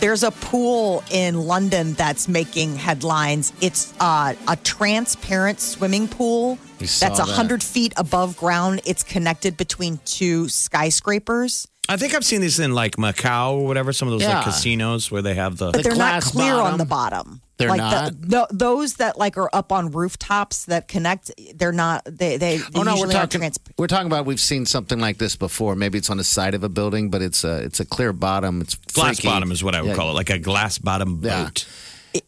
There's a pool in London that's making headlines. It's uh, a transparent swimming pool
We saw
that's
that.
100 feet above ground. It's connected between two skyscrapers,
I think I've seen these in like Macau or whatever, some of those
Yeah.
like casinos where they have the.
but
The
they're not
glass
clear on the bottom.
They're
like
not?
The, no, those that like are up on rooftops that connect. They're not. They they, they
Oh no, we're talking.
transparent.
We're talking about. We've seen something like this before. Maybe it's on the side of a building, but it's a it's a clear bottom. It's
Glass
freaky.
bottom is what I would
Yeah.
call it, like a glass bottom
Yeah.
boat.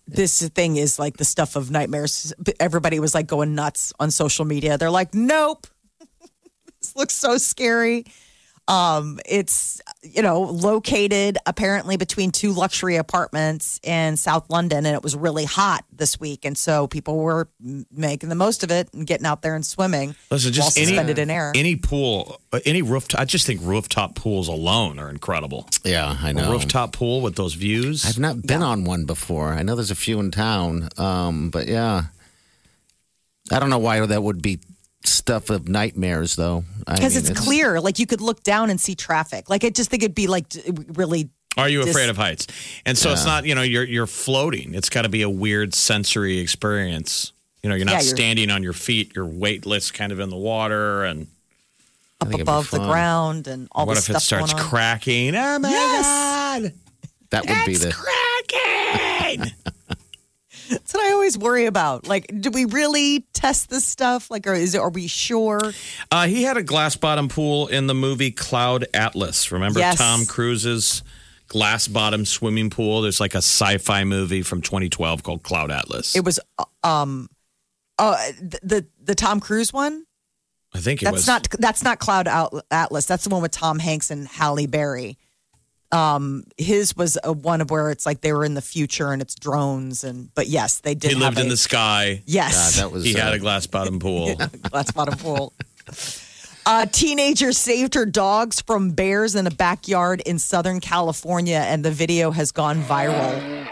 this thing is like the stuff of nightmares. Everybody was like going nuts on social media. They're like, nope, this looks so scary. Um, it's you know located apparently between two luxury apartments in South London, and it was really hot this week, and so people were m- making the most of it and getting out there and swimming
Listen,
while
just any,
suspended in air.
any pool, uh, any rooftop. I just think rooftop pools alone are incredible.
Yeah, I know.
rooftop pool with those views.
I've not been on one before. I know there's a few in town, um, but yeah, I don't know why that would be stuff of nightmares, though.
Because
mean,
it's, clear, like you could look down and see traffic. Like I just think it'd be like really
Are you afraid of heights? And so it's not, you know, you're you're floating. It's got to be a weird sensory experience. You know, you're
Yeah,
not
you're-
standing on your feet. You're weightless, kind of in the water. And
up
think it'd be
above the ground and all the things.
what if
stuff
it starts cracking? Oh my
Yes.
god!
That would be
It's
the.
cracking.
That's what I always worry about. Like, do we really test this stuff? Like, or is it? Are we sure?
Uh, he had a glass bottom pool in the movie Cloud Atlas. Remember
Yes.
Tom Cruise's glass bottom swimming pool? There's like a sci fi movie from 2012 called Cloud Atlas.
It was, uh, um, uh, the the, the Tom Cruise one.
I think it
That's
was.
not that's not Cloud Atlas. That's the one with Tom Hanks and Halle Berry. Um, his was a one of where it's like they were in the future and it's drones and but yes, they did.
he lived
have
in
a-
the sky.
Yes,
God, that was.
He had
uh,
a glass bottom pool.
glass bottom pool. A teenager saved her dogs from bears in a backyard in Southern California, and the video has gone viral.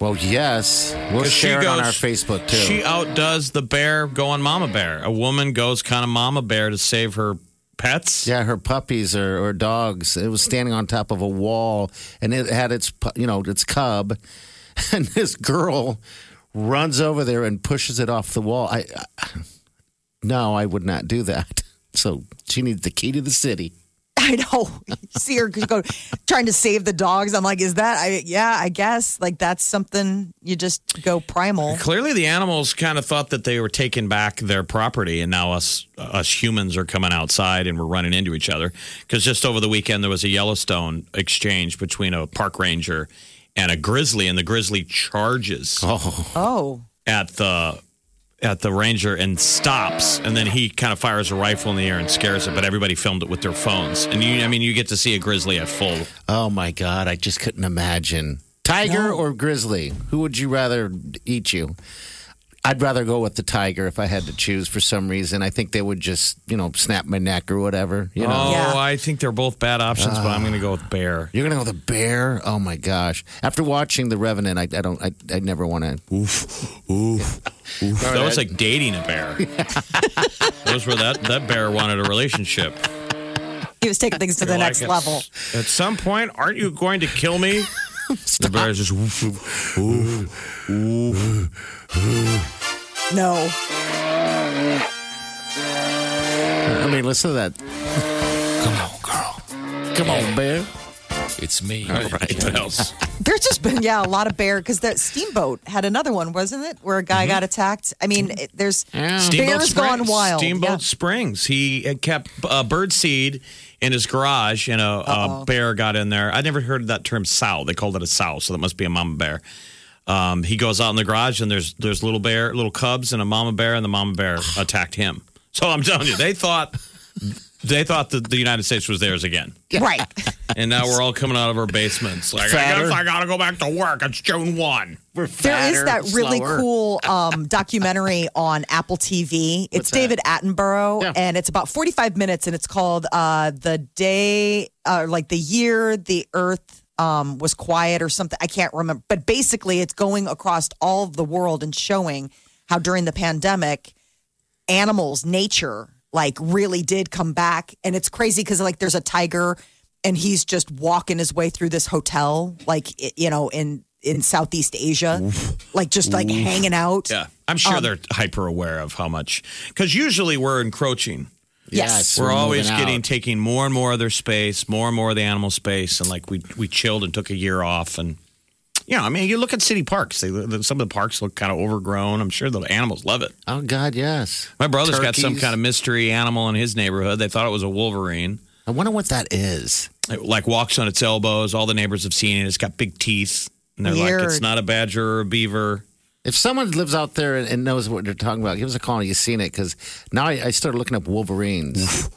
Well, yes. we'll
she
share it on our Facebook too.
She outdoes the bear going mama bear. A woman goes kind of mama bear to save her pets.
Yeah, her puppies or, or dogs. It was standing on top of a wall, and it had its you know its cub, and this girl runs over there and pushes it off the wall. I, I no, I would not do that. So she needs the key to the city.
I know. See her go trying to save the dogs. I'm like, is that? I yeah, I guess like that's something you just go primal.
Clearly, the animals kind of thought that they were taking back their property, and now us us humans are coming outside and we're running into each other. Because just over the weekend, there was a Yellowstone exchange between a park ranger and a grizzly, and the grizzly charges
Oh,
at the at the ranger and stops, and then he kind of fires a rifle in the air and scares it. But everybody filmed it with their phones, and you, I mean, you get to see a grizzly at full.
Oh my god, I just couldn't imagine. Tiger or grizzly? Who would you rather eat you? I'd rather go with the tiger if I had to choose for some reason. I think they would just, you know, snap my neck or whatever. You know.
Oh,
Yeah.
I think they're both bad options, but I'm going to go with bear.
You're gonna go with the bear? Oh my gosh! After watching The Revenant, I, I don't, I, I never want to. Oof, oof, oof.
That was like dating a bear. Those were that that bear wanted a relationship.
he was taking things to the
You're
next
like,
level.
At, at some point, aren't you going to kill me? the bear's just woof, woof, woof, woof.
No,
I mean, listen to that.
Come on, girl.
Come on, bear.
It's me. All right.
What else?
there's just been yeah a lot of bear because the steamboat had another one, wasn't it, where a guy got attacked? I mean, it, there's bears gone wild.
Steamboat
Yeah.
Springs. He had kept uh, bird seed in his garage, and a, a bear got in there. I never heard that term "sow." They called it a sow, so that must be a mama bear. Um, he goes out in the garage, and there's there's little bear, little cubs, and a mama bear, and the mama bear attacked him. So I'm telling you, they thought they thought that the United States was theirs again.
Right.
And now we're all coming out of our basements. Like, I guess I gotta go back to work. It's June 1.
We're
There is
fatter,
that really
slower.
cool um, documentary on Apple TV. It's
that?
David Attenborough,
Yeah.
and it's about 45 minutes, and it's called uh, "The Day," uh, like the year the Earth um, was quiet or something. I can't remember, but basically, it's going across all of the world and showing how during the pandemic, animals, nature, like really did come back, and it's crazy because like there's a tiger, and he's just walking his way through this hotel, like you know in in Southeast Asia, like just like hanging out.
Yeah. I'm sure they're hyper aware of how much, because usually we're encroaching.
Yes.
We're, always getting
out.
taking more and more of their space, more and more of the animal space, and like we we chilled and took a year off, and you know, I mean, you look at city parks; they, some of the parks look kind of overgrown. I'm sure the animals love it.
Oh God, yes.
My brother's got some kind of mystery animal in his neighborhood. They thought it was a wolverine.
I wonder what that is.
It like walks on its elbows. All the neighbors have seen it. It's got big teeth, and they're like, "It's not a badger or a beaver."
If someone lives out there and, and knows what they're talking about, give us a call you've seen it because now I, I started looking up Wolverines.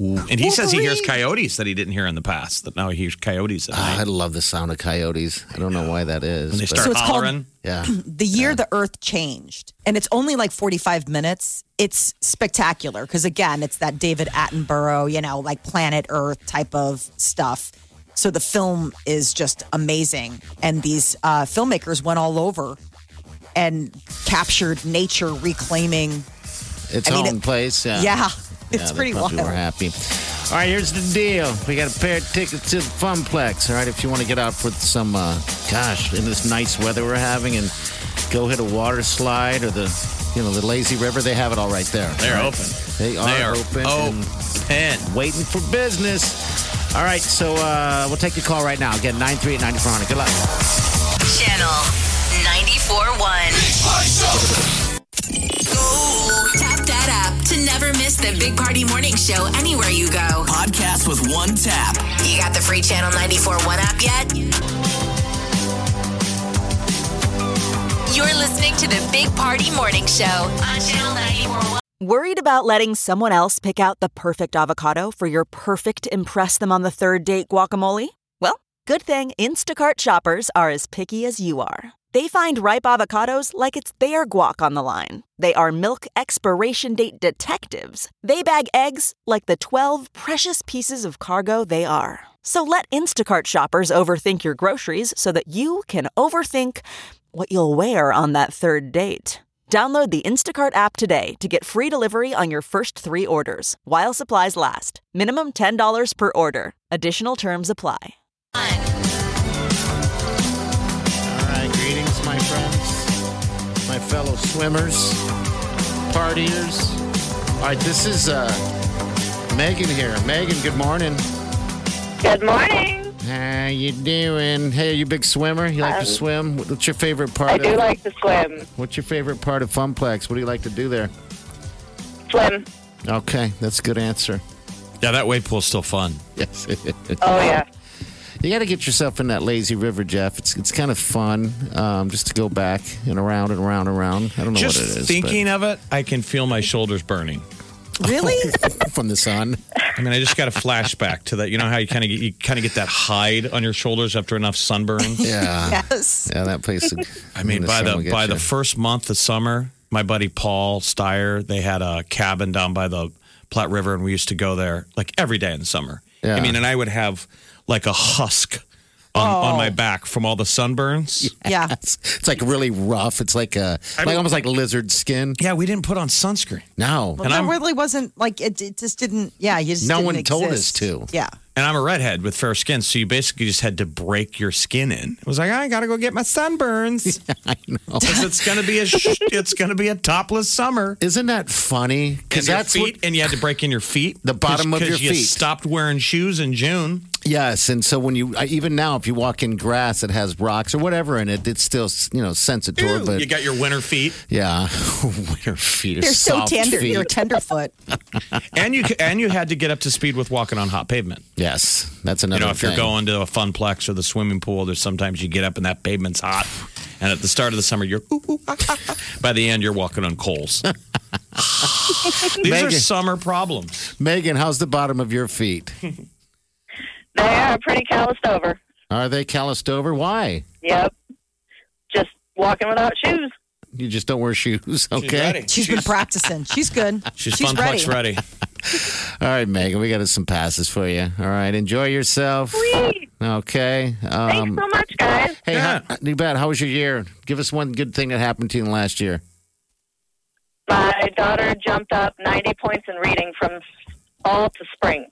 And he says he hears coyotes that he didn't hear in the past. That now he hears coyotes at
Ah, I love the sound of coyotes. I don't know why that is.
When they
but-
start
So it's called-
hollering.
yeah.
the year the earth changed and it's only like 45 minutes it's spectacular because again it's that david attenborough you know like planet earth type of stuff so the film is just amazing and these uh, filmmakers went all over and captured nature reclaiming
It's
I mean,
home
it-
place. Yeah.
yeah, it's
Yeah,
pretty wild
probably were happy. All right, here's the deal. We got a pair of tickets to the Funplex. All right, if you want to get out for some, uh, gosh, in this nice weather we're having and go hit a water slide or the you know, the lazy river, they have it all right there.
They're open.
They are,
They are
open.
open.
and waiting for business. All right, so uh, we'll take your call right now. Again, 938 9400. Good luck.
Channel 94.1. Tap that app to never miss the Big Party Morning Show anywhere you go.
Podcast with one tap.
You got the free Channel 94.1 app yet? You're listening to the Big Party Morning Show on Channel 94.1.
Worried about letting someone else pick out the perfect avocado for your perfect Impress Them on the Third Date guacamole? Well, good thing Instacart shoppers are as picky as you are. They find ripe avocados like it's their guac on the line. They are milk expiration date detectives. They bag eggs like the 12 precious pieces of cargo they are. So let Instacart shoppers overthink your groceries so that you can overthink what you'll wear on that third date. Download the Instacart app today to get free delivery on your first three orders while supplies last. Minimum $10 per order. Additional terms apply.
All right, greetings, my friends, my fellow swimmers, partiers. All right, this is uh, Megan here. Megan, good morning.
Good morning.
How you doing? Hey, are you a big swimmer? You like to swim? What's your favorite part?
I
of,
do like to swim.
What's your favorite part of Funplex? What do you like to do there?
Swim.
Okay, that's a good answer.
Yeah, that wave pool's still fun.
Yes, it is.
Oh yeah.
You got to get yourself in that lazy river, Jeff. It's it's kind of fun um, just to go back and around and around and around. I don't know
Just
what it is.
thinking of it, I can feel my shoulders burning.
Really?
from the sun.
I mean, I just got a flashback to that. You know how you kind of you kind of get that hide on your shoulders after enough sunburn.
Yeah,
yes.
yeah, that place.
I mean, by
sun will
the by
you.
the first month of summer, my buddy Paul Steyer, they had a cabin down by the Platte River, and we used to go there like every day in the summer.
Yeah.
I mean, and I would have like a husk on, on my oh. back from all the sunburns.
Yeah.
It's, it's like really rough. It's like a like almost like lizard skin.
Yeah, we didn't put on sunscreen.
No,
Well,
And
that
I'm-
really wasn't like it, it just didn't. Yeah, you just
No
didn't
one told us to.
Yeah.
And I'm a redhead with fair skin, so you basically just had to break your skin in. It was like I gotta go get my sunburns.
I know.
'Cause it's gonna be a sh- it's gonna be a topless summer.
Isn't that funny?
And
Because
your
that's
feet,
what.
and you had to break in your feet.
The bottom of
'Cause
your
you
feet.
stopped wearing shoes in June.
Yes, and so when you even now, if you walk in grass that has rocks or whatever in it, it's still you know sensitive. But
you got your winter feet,
yeah, winter feet are
You're so
soft
tender.
feet.
You're tenderfoot.
and you and you had to get up to speed with walking on hot pavement.
yes, that's another.
You know, if you're going to a funplex or the swimming pool, there's sometimes you get up and that pavement's hot. And at the start of the summer, you're ooh, ooh, ah, ah, ah. by the end, you're walking on coals. These are summer problems.
Megan, how's the bottom of your feet?
They are pretty calloused over.
Are they calloused over? Why?
Yep. Just walking without shoes.
You just don't wear shoes,
She's
okay?
ready.
She's been practicing. She's good.
She's,
She's
funplex ready.
All right, Megan, we got some passes for you. All right, enjoy yourself.
Sweet.
Okay.
Thanks
Um,
so much, guys.
hey,
Yeah.
how, you bet. How was your year? Give us one good thing that happened to you last year.
My daughter jumped up 90 points in reading from fall to spring.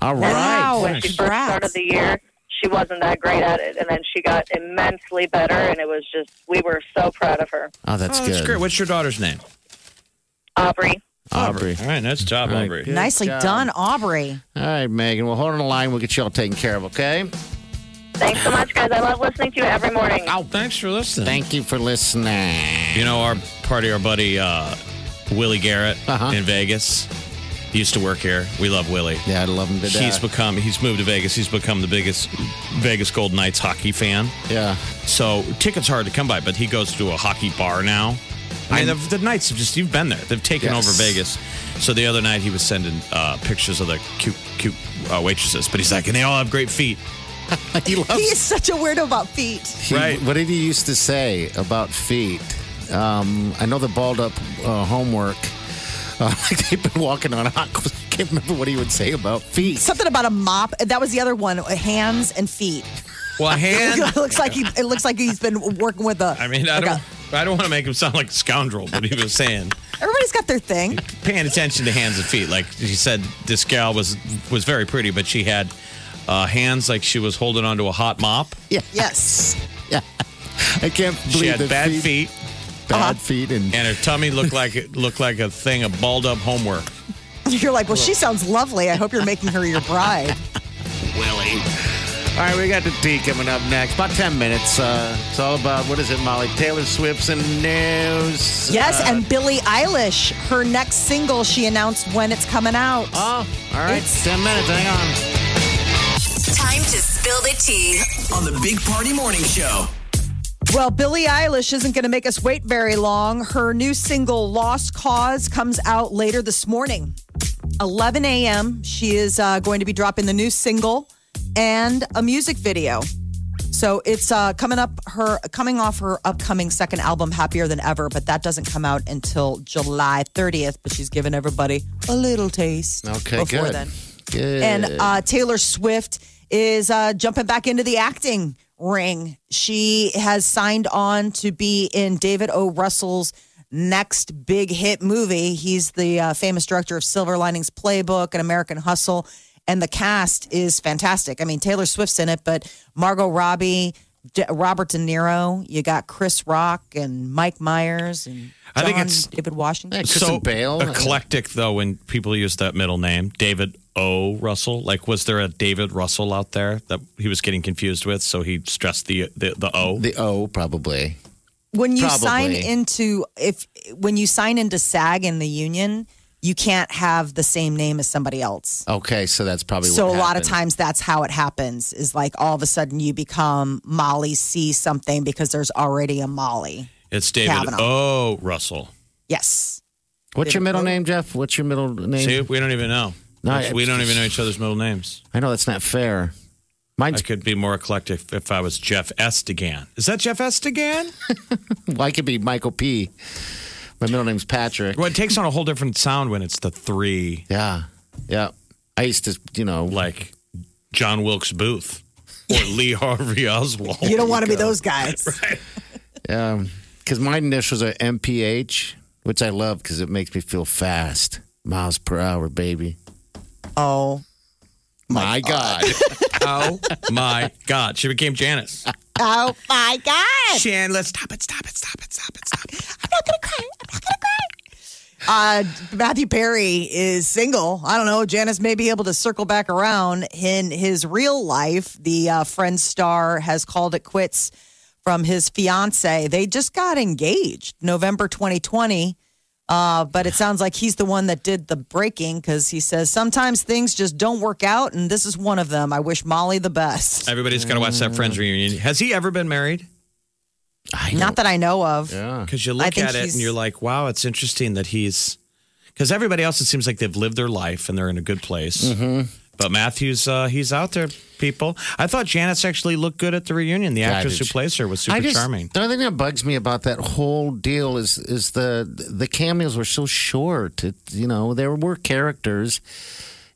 All right.
Wow.
When she first started the year, she wasn't that great at it. And then she got immensely better, and it was just, we were so proud of her.
Oh, that's
oh,
good.
that's great. What's your daughter's name?
Aubrey.
Aubrey.
All right, nice job,
All right,
Aubrey.
Nicely
job.
done, Aubrey.
All right, Megan. Well, hold on the line. We'll get you all taken care of, okay?
Thanks so much, guys. I love listening to you every morning.
Oh, thanks for listening.
Thank you for listening.
You know, our party, our buddy uh, Willie Garrett
Uh-huh.
in Vegas. He used to work here. We love Willie.
Yeah, I love him to death.
He's become he's moved to Vegas. He's become the biggest Vegas Golden Knights hockey fan.
yeah.
So tickets are hard to come by, but he goes to a hockey bar now. I mean, the, the Knights have just you've been there. They've taken
Yes.
over Vegas. So the other night he was sending uh, pictures of the cute cute uh, waitresses, but he's like, and they all have great feet.
he loves
He is such a weirdo about feet.
He-
Right.
What did he used to say about feet? Um, I know the balled up uh, homework. Uh, like they've been walking on hot. I can't remember what he would say about feet.
Something about a mop. That was the other one. Hands and feet.
Well, hand.
it looks like he. It looks like he's been working with a.
I mean, I
like
don't.
a-
I don't want to make him sound like a scoundrel, but he was saying
everybody's got their thing.
paying attention to hands and feet. Like he said, this gal was was very pretty, but she had uh, hands like she was holding onto a hot mop.
Yeah.
Yes.
Yeah. I can't believe
She had bad
feet,
feet.
Bad feet and
and her tummy looked like looked like a thing of balled up homework.
You're like, well, she sounds lovely. I hope you're making her your bride.
Willie. All right, we got the tea coming up next. About 10 minutes. Uh, it's all about, what is it, Molly? Taylor Swift's in news.
Yes,
Uh,
and Billie Eilish, her next single, she announced when it's coming out.
Oh, all right.
It's-
10 minutes. Hang on.
Time to spill the tea.
On the Big Party Morning Show.
Well, Billie Eilish isn't going to make us wait very long. Her new single, Lost Cause, comes out later this morning. 11 a.m. She is uh, going to be dropping the new single and a music video. So it's uh, coming up her coming off her upcoming second album, Happier Than Ever, but that doesn't come out until July 30th. But she's giving everybody a little taste
Okay,
before
good.
then.
Good.
And uh, Taylor Swift is uh, jumping back into the acting ring. She has signed on to be in David O. Russell's next big hit movie. He's the uh, famous director of Silver Linings Playbook and American Hustle. And the cast is fantastic. I mean, Taylor Swift's in it, but Margot Robbie, Robert De Niro, you got Chris Rock and Mike Myers and
I think it's-
David Washington.
Hey, Christian Bale.
eclectic though when people use that middle name, David O. Russell. Like, was there a David Russell out there that he was getting confused with? So he stressed the the, the O.
The O, probably.
when you
Probably.
sign into if when you sign into SAG in the union, you can't have the same name as somebody else.
Okay, so that's probably
So a
what
lot of times that's how it happens is like all of a sudden you become Molly C something because there's already a Molly.
it's David
Kavanaugh.
O. Russell.
Yes.
What's your middle name, Jeff? What's your middle name?
See, we don't even know.
No, I-
we don't even know each other's middle names.
I know that's not fair.
I
Mine's,
could be more eclectic if I was Jeff Estigan. Is that Jeff Estigan?
well, I could be Michael P. My middle name's Patrick.
well, it takes on a whole different sound when it's the three,
Yeah, yeah. I used to, you know,
like John Wilkes Booth or Lee Harvey Oswald.
You don't want to be those guys.
because my initials are MPH, which I love because it makes me feel fast. Miles per hour, baby.
Oh.
My God.
Oh my God. She became Janice.
Oh my God.
Shan, let's stop it, stop it, stop it, stop it, stop it.
I'm not gonna cry. I'm not gonna cry. Uh, Matthew Perry is single. I don't know. Janice may be able to circle back around in his real life. The uh, Friends star has called it quits from his fiance. They just got engaged November 2020. Uh, but it sounds like he's the one that did the breaking because he says sometimes things just don't work out, and this is one of them. I wish Molly the best.
Everybody's got to watch that Friends reunion. Has he ever been married?
I
Not that I know of.
Yeah.
Because you
I
look
think
at it
he's-
and you're like, wow, it's interesting that he's. Because everybody else, it seems like they've lived their life and they're in a good place. But Matthew's, uh, he's out there, people. I thought Janice actually looked good at the reunion. The
Yeah, I
actress
did.
who plays her was super
I just,
charming.
The only thing that bugs me about that whole deal is is the the cameos were so short. It, you know, there were characters.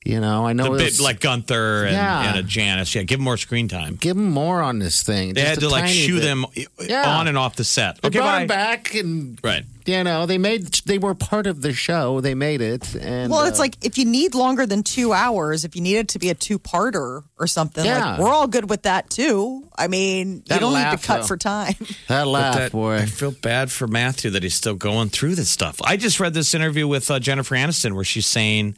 You know, I know
The
it
bit like Gunther and,
Yeah.
and a Janice. Yeah, give them more screen time.
give them more on this thing.
They
Just
had to like
tiny
shoo
bit.
them
Yeah.
on and off the set.
They
okay,
brought
bye.
him back, and
Right.
you know, they made they were part of the show. They made it, and
Well, it's
uh,
like if you need longer than two hours, if you need it to be a two parter or something,
Yeah.
like we're all good with that too. I mean, you don't need to cut
though.
for time.
that laugh,
that-
boy.
I feel bad for Matthew that he's still going through this stuff. I just read this interview with uh, Jennifer Aniston where she's saying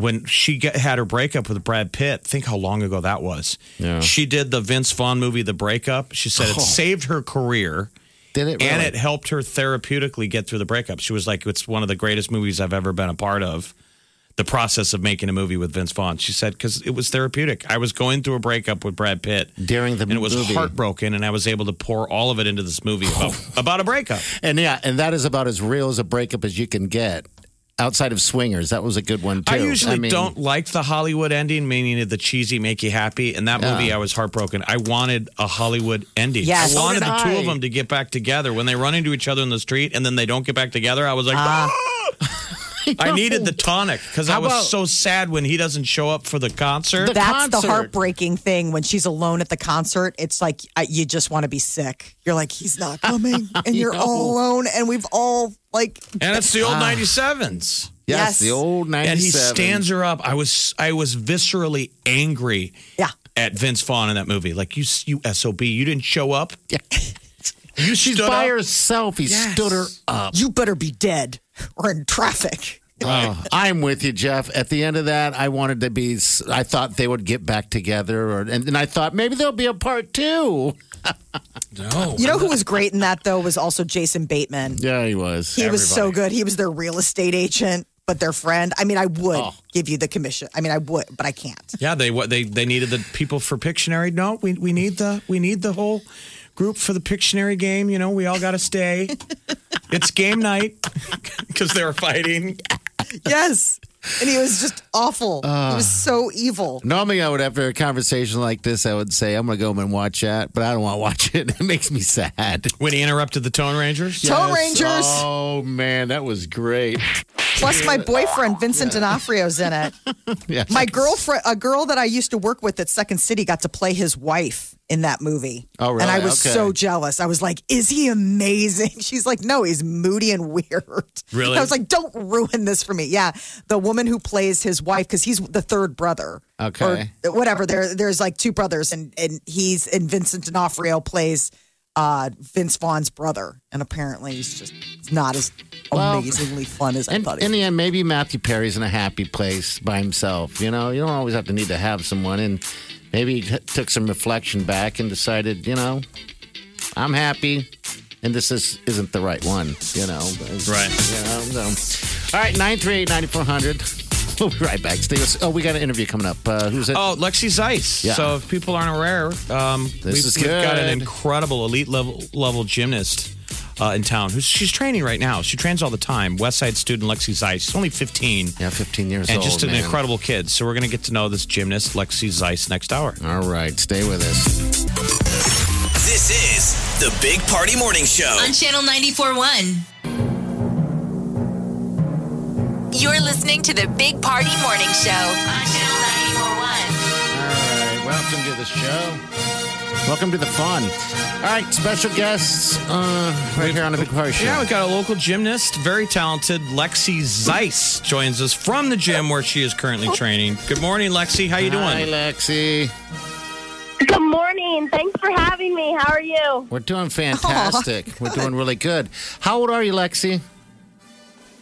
when she get, had her breakup with Brad Pitt, think how long ago that was.
Yeah.
She did the Vince Vaughn movie, The Breakup. She said it
Oh.
saved her career
Did it?
and it helped her therapeutically get through the breakup. She was like, it's one of the greatest movies I've ever been a part of. The process of making a movie with Vince Vaughn. She said, because it was therapeutic. I was going through a breakup with Brad Pitt
during the
and it was
movie.
heartbroken, and I was able to pour all of it into this movie about, about a breakup.
And yeah, and that is about as real as a breakup as you can get. Outside of Swingers, that was a good one too.
I usually
mean,
don't like the Hollywood ending, meaning the cheesy make you happy. In that
Yeah.
movie, I was heartbroken. I wanted a Hollywood ending.
Yes.
I wanted
did
the two of them to get back together. When they run into each other in the street and then they don't get back together, I was like,
Ah.
I needed the tonic because I was
about-
so sad when he doesn't show up for the concert.
The
That's the
concert.
heartbreaking thing when she's alone at the concert. It's like I, you just want to be sick. You're like, he's not coming, and you're
know.
all alone, and we've all like.
and it's the old ah. 97s.
Yes,
Yes.
the old '97.
And he stands her up. I was I was viscerally angry
Yeah.
at Vince Vaughn in that movie. Like you you SOB, you didn't show up. You
She's
stood
by
up.
herself. He
Yes.
stood her up.
You better be dead or in traffic.
Oh, I'm with you, Jeff. At the end of that, I wanted to be. I thought they would get back together, or and then I thought maybe there'll be a part two.
No.
You know who was great in that though was also Jason Bateman.
Yeah, he was.
He was so good. He was their real estate agent, but their friend. I mean, I would
Oh.
give you the commission. I mean, I would, but I can't.
Yeah, they what they they needed the people for Pictionary. No, we we need the we need the whole group for the Pictionary game. You know, we all got to stay. it's game night because they were fighting.
Yes. And he was just awful. he ah. was so evil.
Normally, I would after a conversation like this, I would say I'm going to go home and watch that, but I don't want to watch it. It makes me sad.
When he interrupted the Tone Rangers.
Tone Rangers.
Oh man, that was great.
Plus, my boyfriend Vincent D'Onofrio's in it.
Yes.
My girlfriend, a girl that I used to work with at Second City, got to play his wife in that movie.
Oh, really?
And I was
Okay.
so jealous. I was like, "Is he amazing?" She's like, "No, he's moody and weird."
Really?
I was like, "Don't ruin this for me." Yeah, the woman who plays his wife because he's the third brother.
Okay.
Or whatever. There, there's like two brothers, and and he's and Vincent D'Onofrio plays uh, Vince Vaughn's brother, and apparently he's just not as
Well,
amazingly fun as I
And
thought. he
in the end, maybe Matthew Perry's in a happy place by himself. You know, you don't always have to need to have someone. And maybe he t- took some reflection back and decided, you know, I'm happy, and this is isn't the right one. You know,
Right.
You know, so. All right, nine three eight ninety four hundred. We'll be right back. Stay with. Oh, we got an interview coming up. Uh, who's it?
Oh, Lexi Zeiss.
Yeah.
So if people aren't aware, um, we've,
is
we've got an incredible elite level level gymnast uh, in town who's she's training right now. She trains all the time. West Side student Lexi Zeiss. She's only 15
yeah, fifteen years
and
old.
just an
man.
incredible kid. So we're going to get to know this gymnast Lexi Zeiss next hour.
All right, stay with us.
This is the Big Party Morning Show.
On Channel 94.1. You're listening to the Big Party Morning Show on Channel 94.1.
All right, welcome to the show. Welcome to the fun. All right, special guests uh, right here on the Big Party Show.
Yeah, we've got a local gymnast, very talented. Lexi Zeiss joins us from the gym where she is currently training. Good morning, Lexi. How you doing? Hi.
Lexi.
Good morning. Thanks for having me. How are you?
We're doing fantastic. We're doing really good. How old are you, Lexi?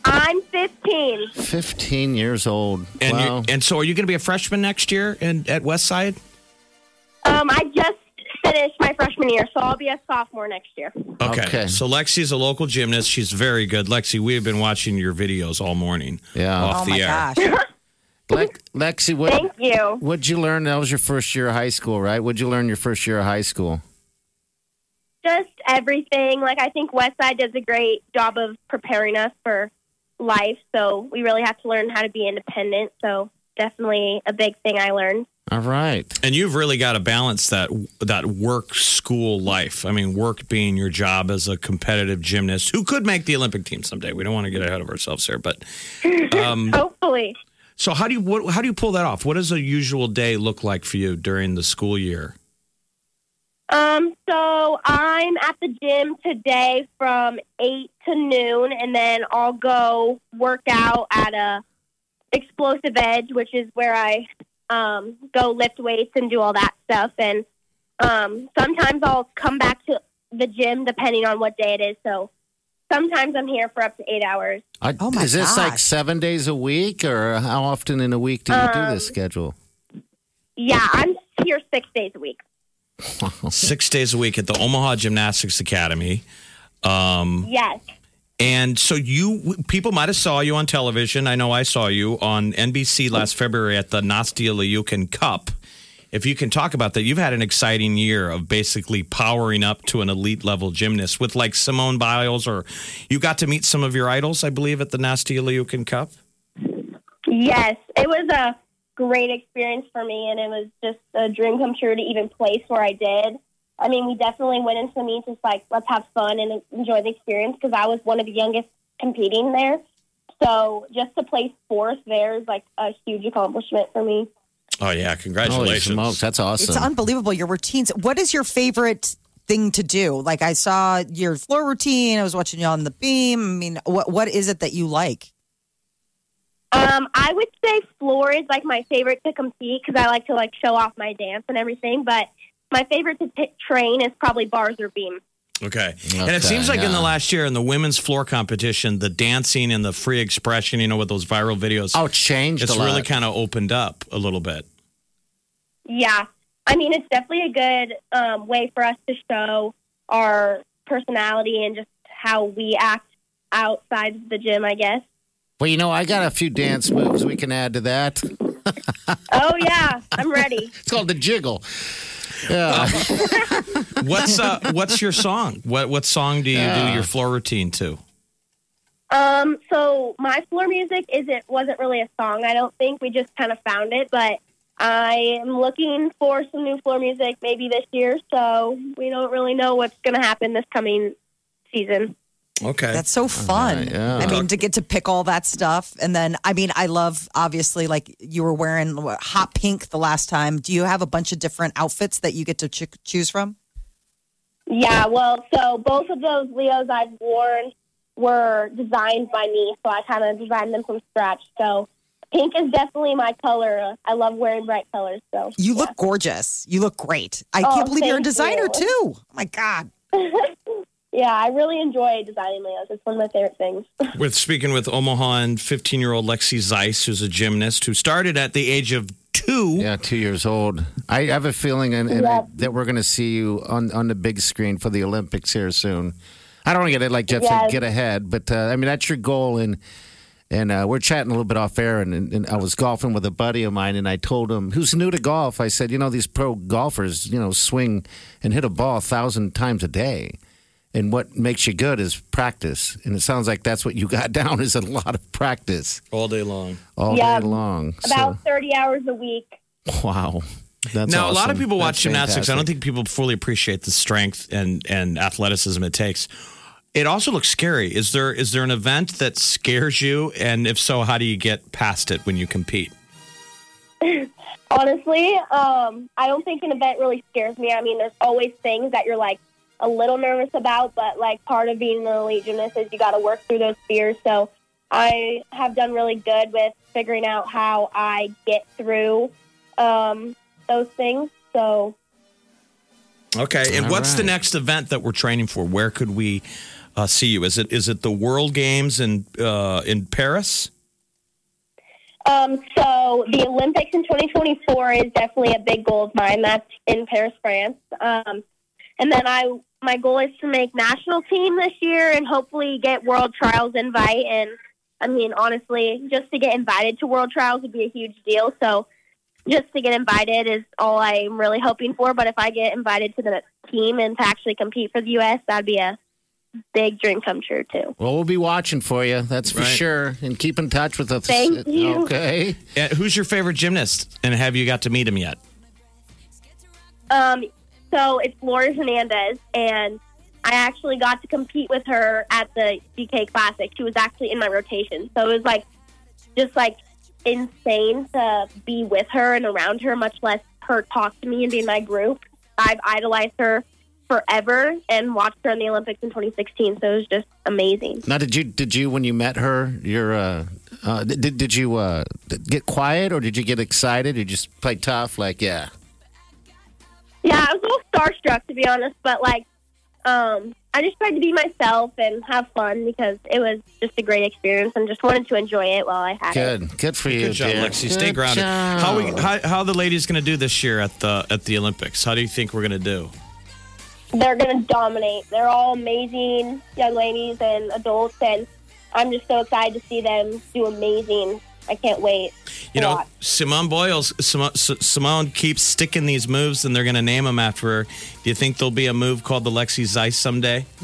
I'm 15.
15 years old.
And
wow.
you, and so, are you going to be a freshman next year in, at Westside?
Um, I just finished my freshman year, so I'll be a sophomore next year.
Okay.
Okay.
So Lexi's a local gymnast. She's very good. Lexi, we have been watching your videos all morning.
Yeah.
Off
Oh
the
my
air.
gosh.
Lex- Lexi, what,
Thank you.
what'd you learn? That was your first year of high school, right? What'd you learn your first year of high school?
Just everything. Like, I think Westside does a great job of preparing us for life, so we really have to learn how to be independent. So, definitely a big thing I learned.
All right.
And you've really got to balance that that work school life. I mean, work being your job as a competitive gymnast who could make the Olympic team someday. We don't want to get ahead of ourselves here, but um,
Hopefully.
so how do you what, how do you pull that off? What does a usual day look like for you during the school year?
Um, so I'm at the gym today from eight to noon, and then I'll go work out at a explosive edge, which is where I um, go lift weights and do all that stuff. And um, sometimes I'll come back to the gym depending on what day it is. So sometimes I'm here for up to eight hours.
I,
Oh, my
is this like seven days a week, or how often in a week do you do
Um,
this schedule?
Yeah, I'm here six days a week.
Six days a week at the Omaha Gymnastics Academy. Um,
Yes.
And so you people might have saw you on television. I know I saw you on NBC last February at the Nastia Liukin Cup. If you can talk about that, you've had an exciting year of basically powering up to an elite level gymnast with like Simone Biles, or you got to meet some of your idols, I believe, at the Nastia Liukin Cup.
Yes, it was a great experience for me, and it was just a dream come true to even place where I did. I mean, we definitely went into the meet just like let's have fun and enjoy the experience because I was one of the youngest competing there. So just to place fourth there is like a huge accomplishment for me.
Oh yeah, congratulations!
smokes, that's awesome.
It's unbelievable. Your routines. What is your favorite thing to do? Like I saw your floor routine. I was watching you on the beam. I mean, what what is it that you like?
Um, I would say floor is like my favorite to compete because I like to like show off my dance and everything. But my favorite to t- train is probably bars or beam.
Okay. And it seems like in the last year in the women's floor competition, the dancing and the free expression, you know, with those viral videos,
Oh, it's changed
it's
a
really kind of opened up a little bit.
Yeah. I mean, it's definitely a good um, way for us to show our personality and just how we act outside of the gym, I guess.
well, you know, I got a few dance moves we can add to that.
Oh, yeah. I'm ready.
It's called the jiggle. Yeah.
What's uh, what's your song? What what song do you do your floor routine to?
Um, so my floor music isn't wasn't really a song. I don't think we just kind of found it, but I am looking for some new floor music maybe this year. So we don't really know what's going to happen this coming season.
Okay.
That's so fun.
right, yeah.
I mean, to get to pick all that stuff. And then, I mean, I love, obviously, like you were wearing hot pink the last time. Do you have a bunch of different outfits that you get to ch- choose from?
Yeah, well, so both of those Leos I've worn were designed by me, so I kind of designed them from scratch. So pink is definitely my color. I love wearing bright colors. So
You
yeah.
look gorgeous. You look great. I
Oh,
can't believe you're a designer
you.
too. Oh my God.
yeah, I really enjoy designing Leos. It's one of my favorite things.
with speaking with Omaha and 15 year old Lexi Zeiss, who's a gymnast who started at the age of two.
Yeah, two years old. I have a feeling and, and
Yeah.
I, that we're going to see you on, on the big screen for the Olympics here soon. I don't want to get it like Jeff said, get ahead, but uh, I mean that's your goal. And and uh, we're chatting a little bit off air, and, and, and I was golfing with a buddy of mine, and I told him who's new to golf. I said, you know, these pro golfers, you know, swing and hit a ball a thousand times a day. And what makes you good is practice. And it sounds like that's what you got down is a lot of practice
All day long.
all
Yeah,
day long.
About 30 hours a week.
wow. That's
now, a lot of people watch
That's
gymnastics. I don't think people fully appreciate the strength and, and athleticism it takes. It also looks scary. Is there is there an event that scares you? And if so, how do you get past it when you compete?
Honestly, um, I don't think an event really scares me. I mean, there's always things that you're like a little nervous about, but like part of being an elite gymnast is you got to work through those fears. So I have done really good with figuring out how I get through um, those things. So
Okay. And
All
what's the next event that we're training for? Where could we uh, see you? Is it is it the World Games in uh, in Paris?
Um, so the Olympics in 2024 is definitely a big goal of mine. That's in Paris, France. Um, and then I, my goal is to make national team this year and hopefully get world trials invite. And I mean, honestly, just to get invited to world trials would be a huge deal. So just to get invited is all I'm really hoping for. But if I get invited to the team and to actually compete for the U.S., that'd be a big dream come true too.
Well, we'll be watching for you. That's for
Right.
sure. And keep in touch with us.
Thank you.
Okay.
Uh, who's your favorite gymnast? And have you got to meet him yet?
Um, so it's Laurie Hernandez, and I actually got to compete with her at the DK Classic. She was actually in my rotation, so it was like just like insane to be with her and around her, much less her talk to me and be in my group. I've idolized her forever and watched her in the Olympics in 2016, so it was just amazing.
Now, did you did you when you met her? Your uh, uh, did did you uh, get quiet or did you get excited or just play tough? Like, yeah,
Yeah, I was a little starstruck to be honest, but like, um, I just tried to be myself and have fun because it was just a great experience and just wanted to enjoy it while I had it.
good, good for you.
Good job,
dear.
Lexi. Stay
Good
grounded.
job.
How we how, how are the ladies going to do this year at the at the Olympics? How do you think we're going to do?
They're going to dominate. They're all amazing young ladies and adults, and I'm just so excited to see them do amazing. I can't wait.
You know,
watch.
Simone Biles, Simone, Simone keeps sticking these moves, and they're going to name them after her. Do you think there'll be a move called the Lexi Zeiss someday?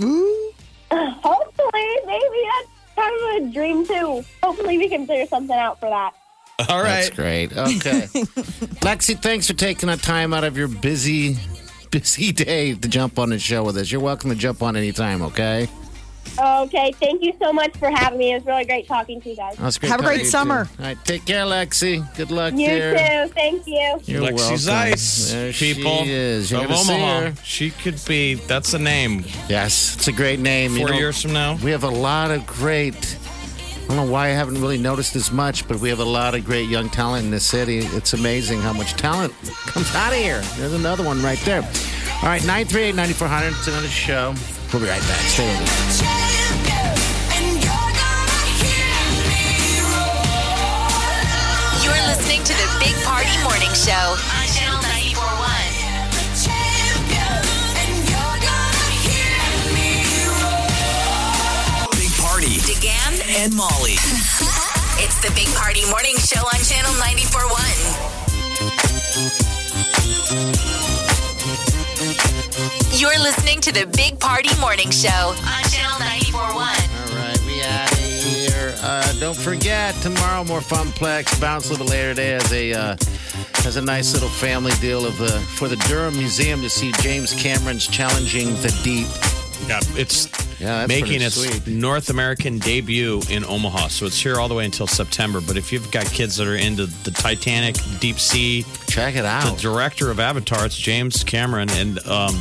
hopefully, maybe that's kind of a dream too. Hopefully, we can figure something out for that.
All right, That's
great. Okay, Lexi, thanks for taking the time out of your busy busy day to jump on the show with us. You're welcome to jump on anytime. Okay,
Okay, thank you so much for having me. It was really great talking to you guys.
That's great
Have a
talking
great
to you,
summer.
too. All right, take care, Lexi. Good luck,
You
dear.
too. Thank you.
You're
Lexi
welcome.
Zeiss,
There
people
she is. You're
of
gonna see
Omaha.
her.
She could be. That's a name.
Yes, it's a great name. You
Four
know,
years from now.
We have a lot of great. I don't know why I haven't really noticed as much, but we have a lot of great young talent in this city. It's amazing how much talent comes out of here. There's another one right there. All right, 938 9400. It's another show. We'll be right back. Stay with us.
You're listening to the Big Party Morning Show on Channel 941.
Big Party,
DeGan,
and Molly.
it's the Big Party Morning Show on Channel 941. You're listening to the Big Party Morning Show on Channel 941.
All right, we out of here. Uh, don't forget tomorrow more Funplex. Bounce a little later today as a uh, has a nice little family deal of the for the Durham Museum to see James Cameron's challenging the deep.
Yeah, it's
Yeah,
making its
sweet.
North American debut in Omaha. So it's here all the way until September. But if you've got kids that are into the Titanic, deep sea,
Check it out.
the director of Avatar, it's James Cameron, and um,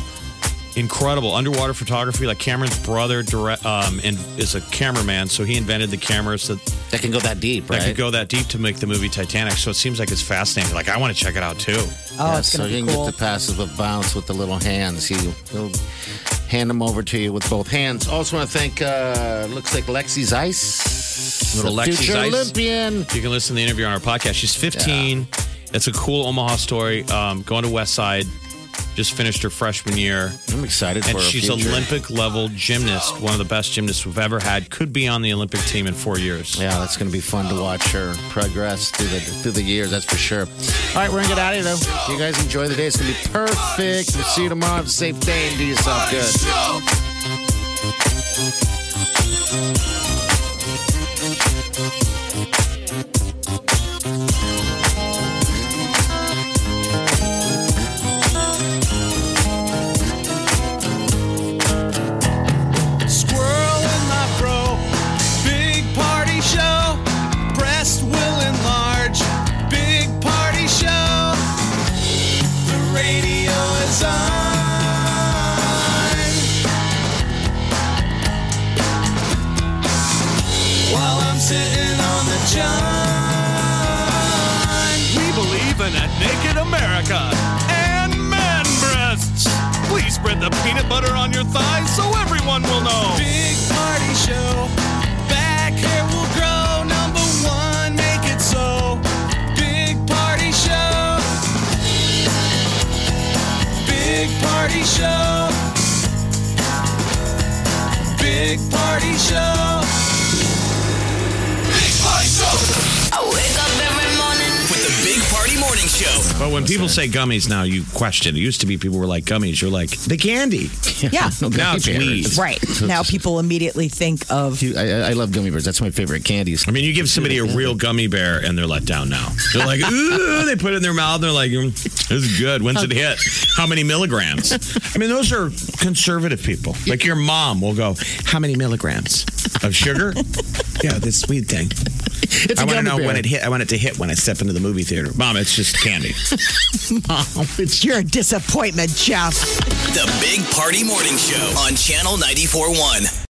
incredible underwater photography. Like Cameron's brother direct, um, and is a cameraman, so he invented the cameras that,
That can go that deep,
that
right?
could go that deep to make the movie Titanic. So it seems like it's fascinating. Like I want to check it out too.
Oh,
Yeah,
it's
so
going to
you
be
can
cool.
get the passive of bounce with the little hands. He, he'll hand them over to you with both hands. Also, want to thank. Uh, looks like Lexi Zeiss,
Little
the
Lexi's
future
Ice.
Olympian.
You can listen to the interview on our podcast. She's 15. It's a cool Omaha story. Um, going to West Side. Just finished her freshman year.
I'm excited for
And
her
she's
future.
Olympic level gymnast, oh. one of the best gymnasts we've ever had. Could be on the Olympic team in four years.
Yeah, that's going to be fun to watch her progress through the through the years. That's for sure. All right, we're gonna get out of here though. You guys enjoy the day. It's gonna be perfect. We'll see you tomorrow. Have a safe day and do yourself good.
Will
But when people say gummies now, you question. It used to be people were like gummies. You're like the candy.
Yeah.
No
Now it's
bears.
weed.
Right. Now people immediately think of
You- I, I love gummy bears. That's my favorite candies.
I mean, you give somebody a real gummy bear and they're let down now. They're like, ooh, they put it in their mouth. And they're like, mm, this is good. When's it hit? How many milligrams? I mean, those are conservative people. Like your mom will go, how many milligrams of sugar? yeah, this weed thing.
It's
I
a
want to
gummy
know
bear.
when it hit. I want it to hit when I step into the movie theater. Mom, it's just candy.
Mom, it's
you're disappointment, Jeff.
The Big Party Morning Show on Channel 94.1.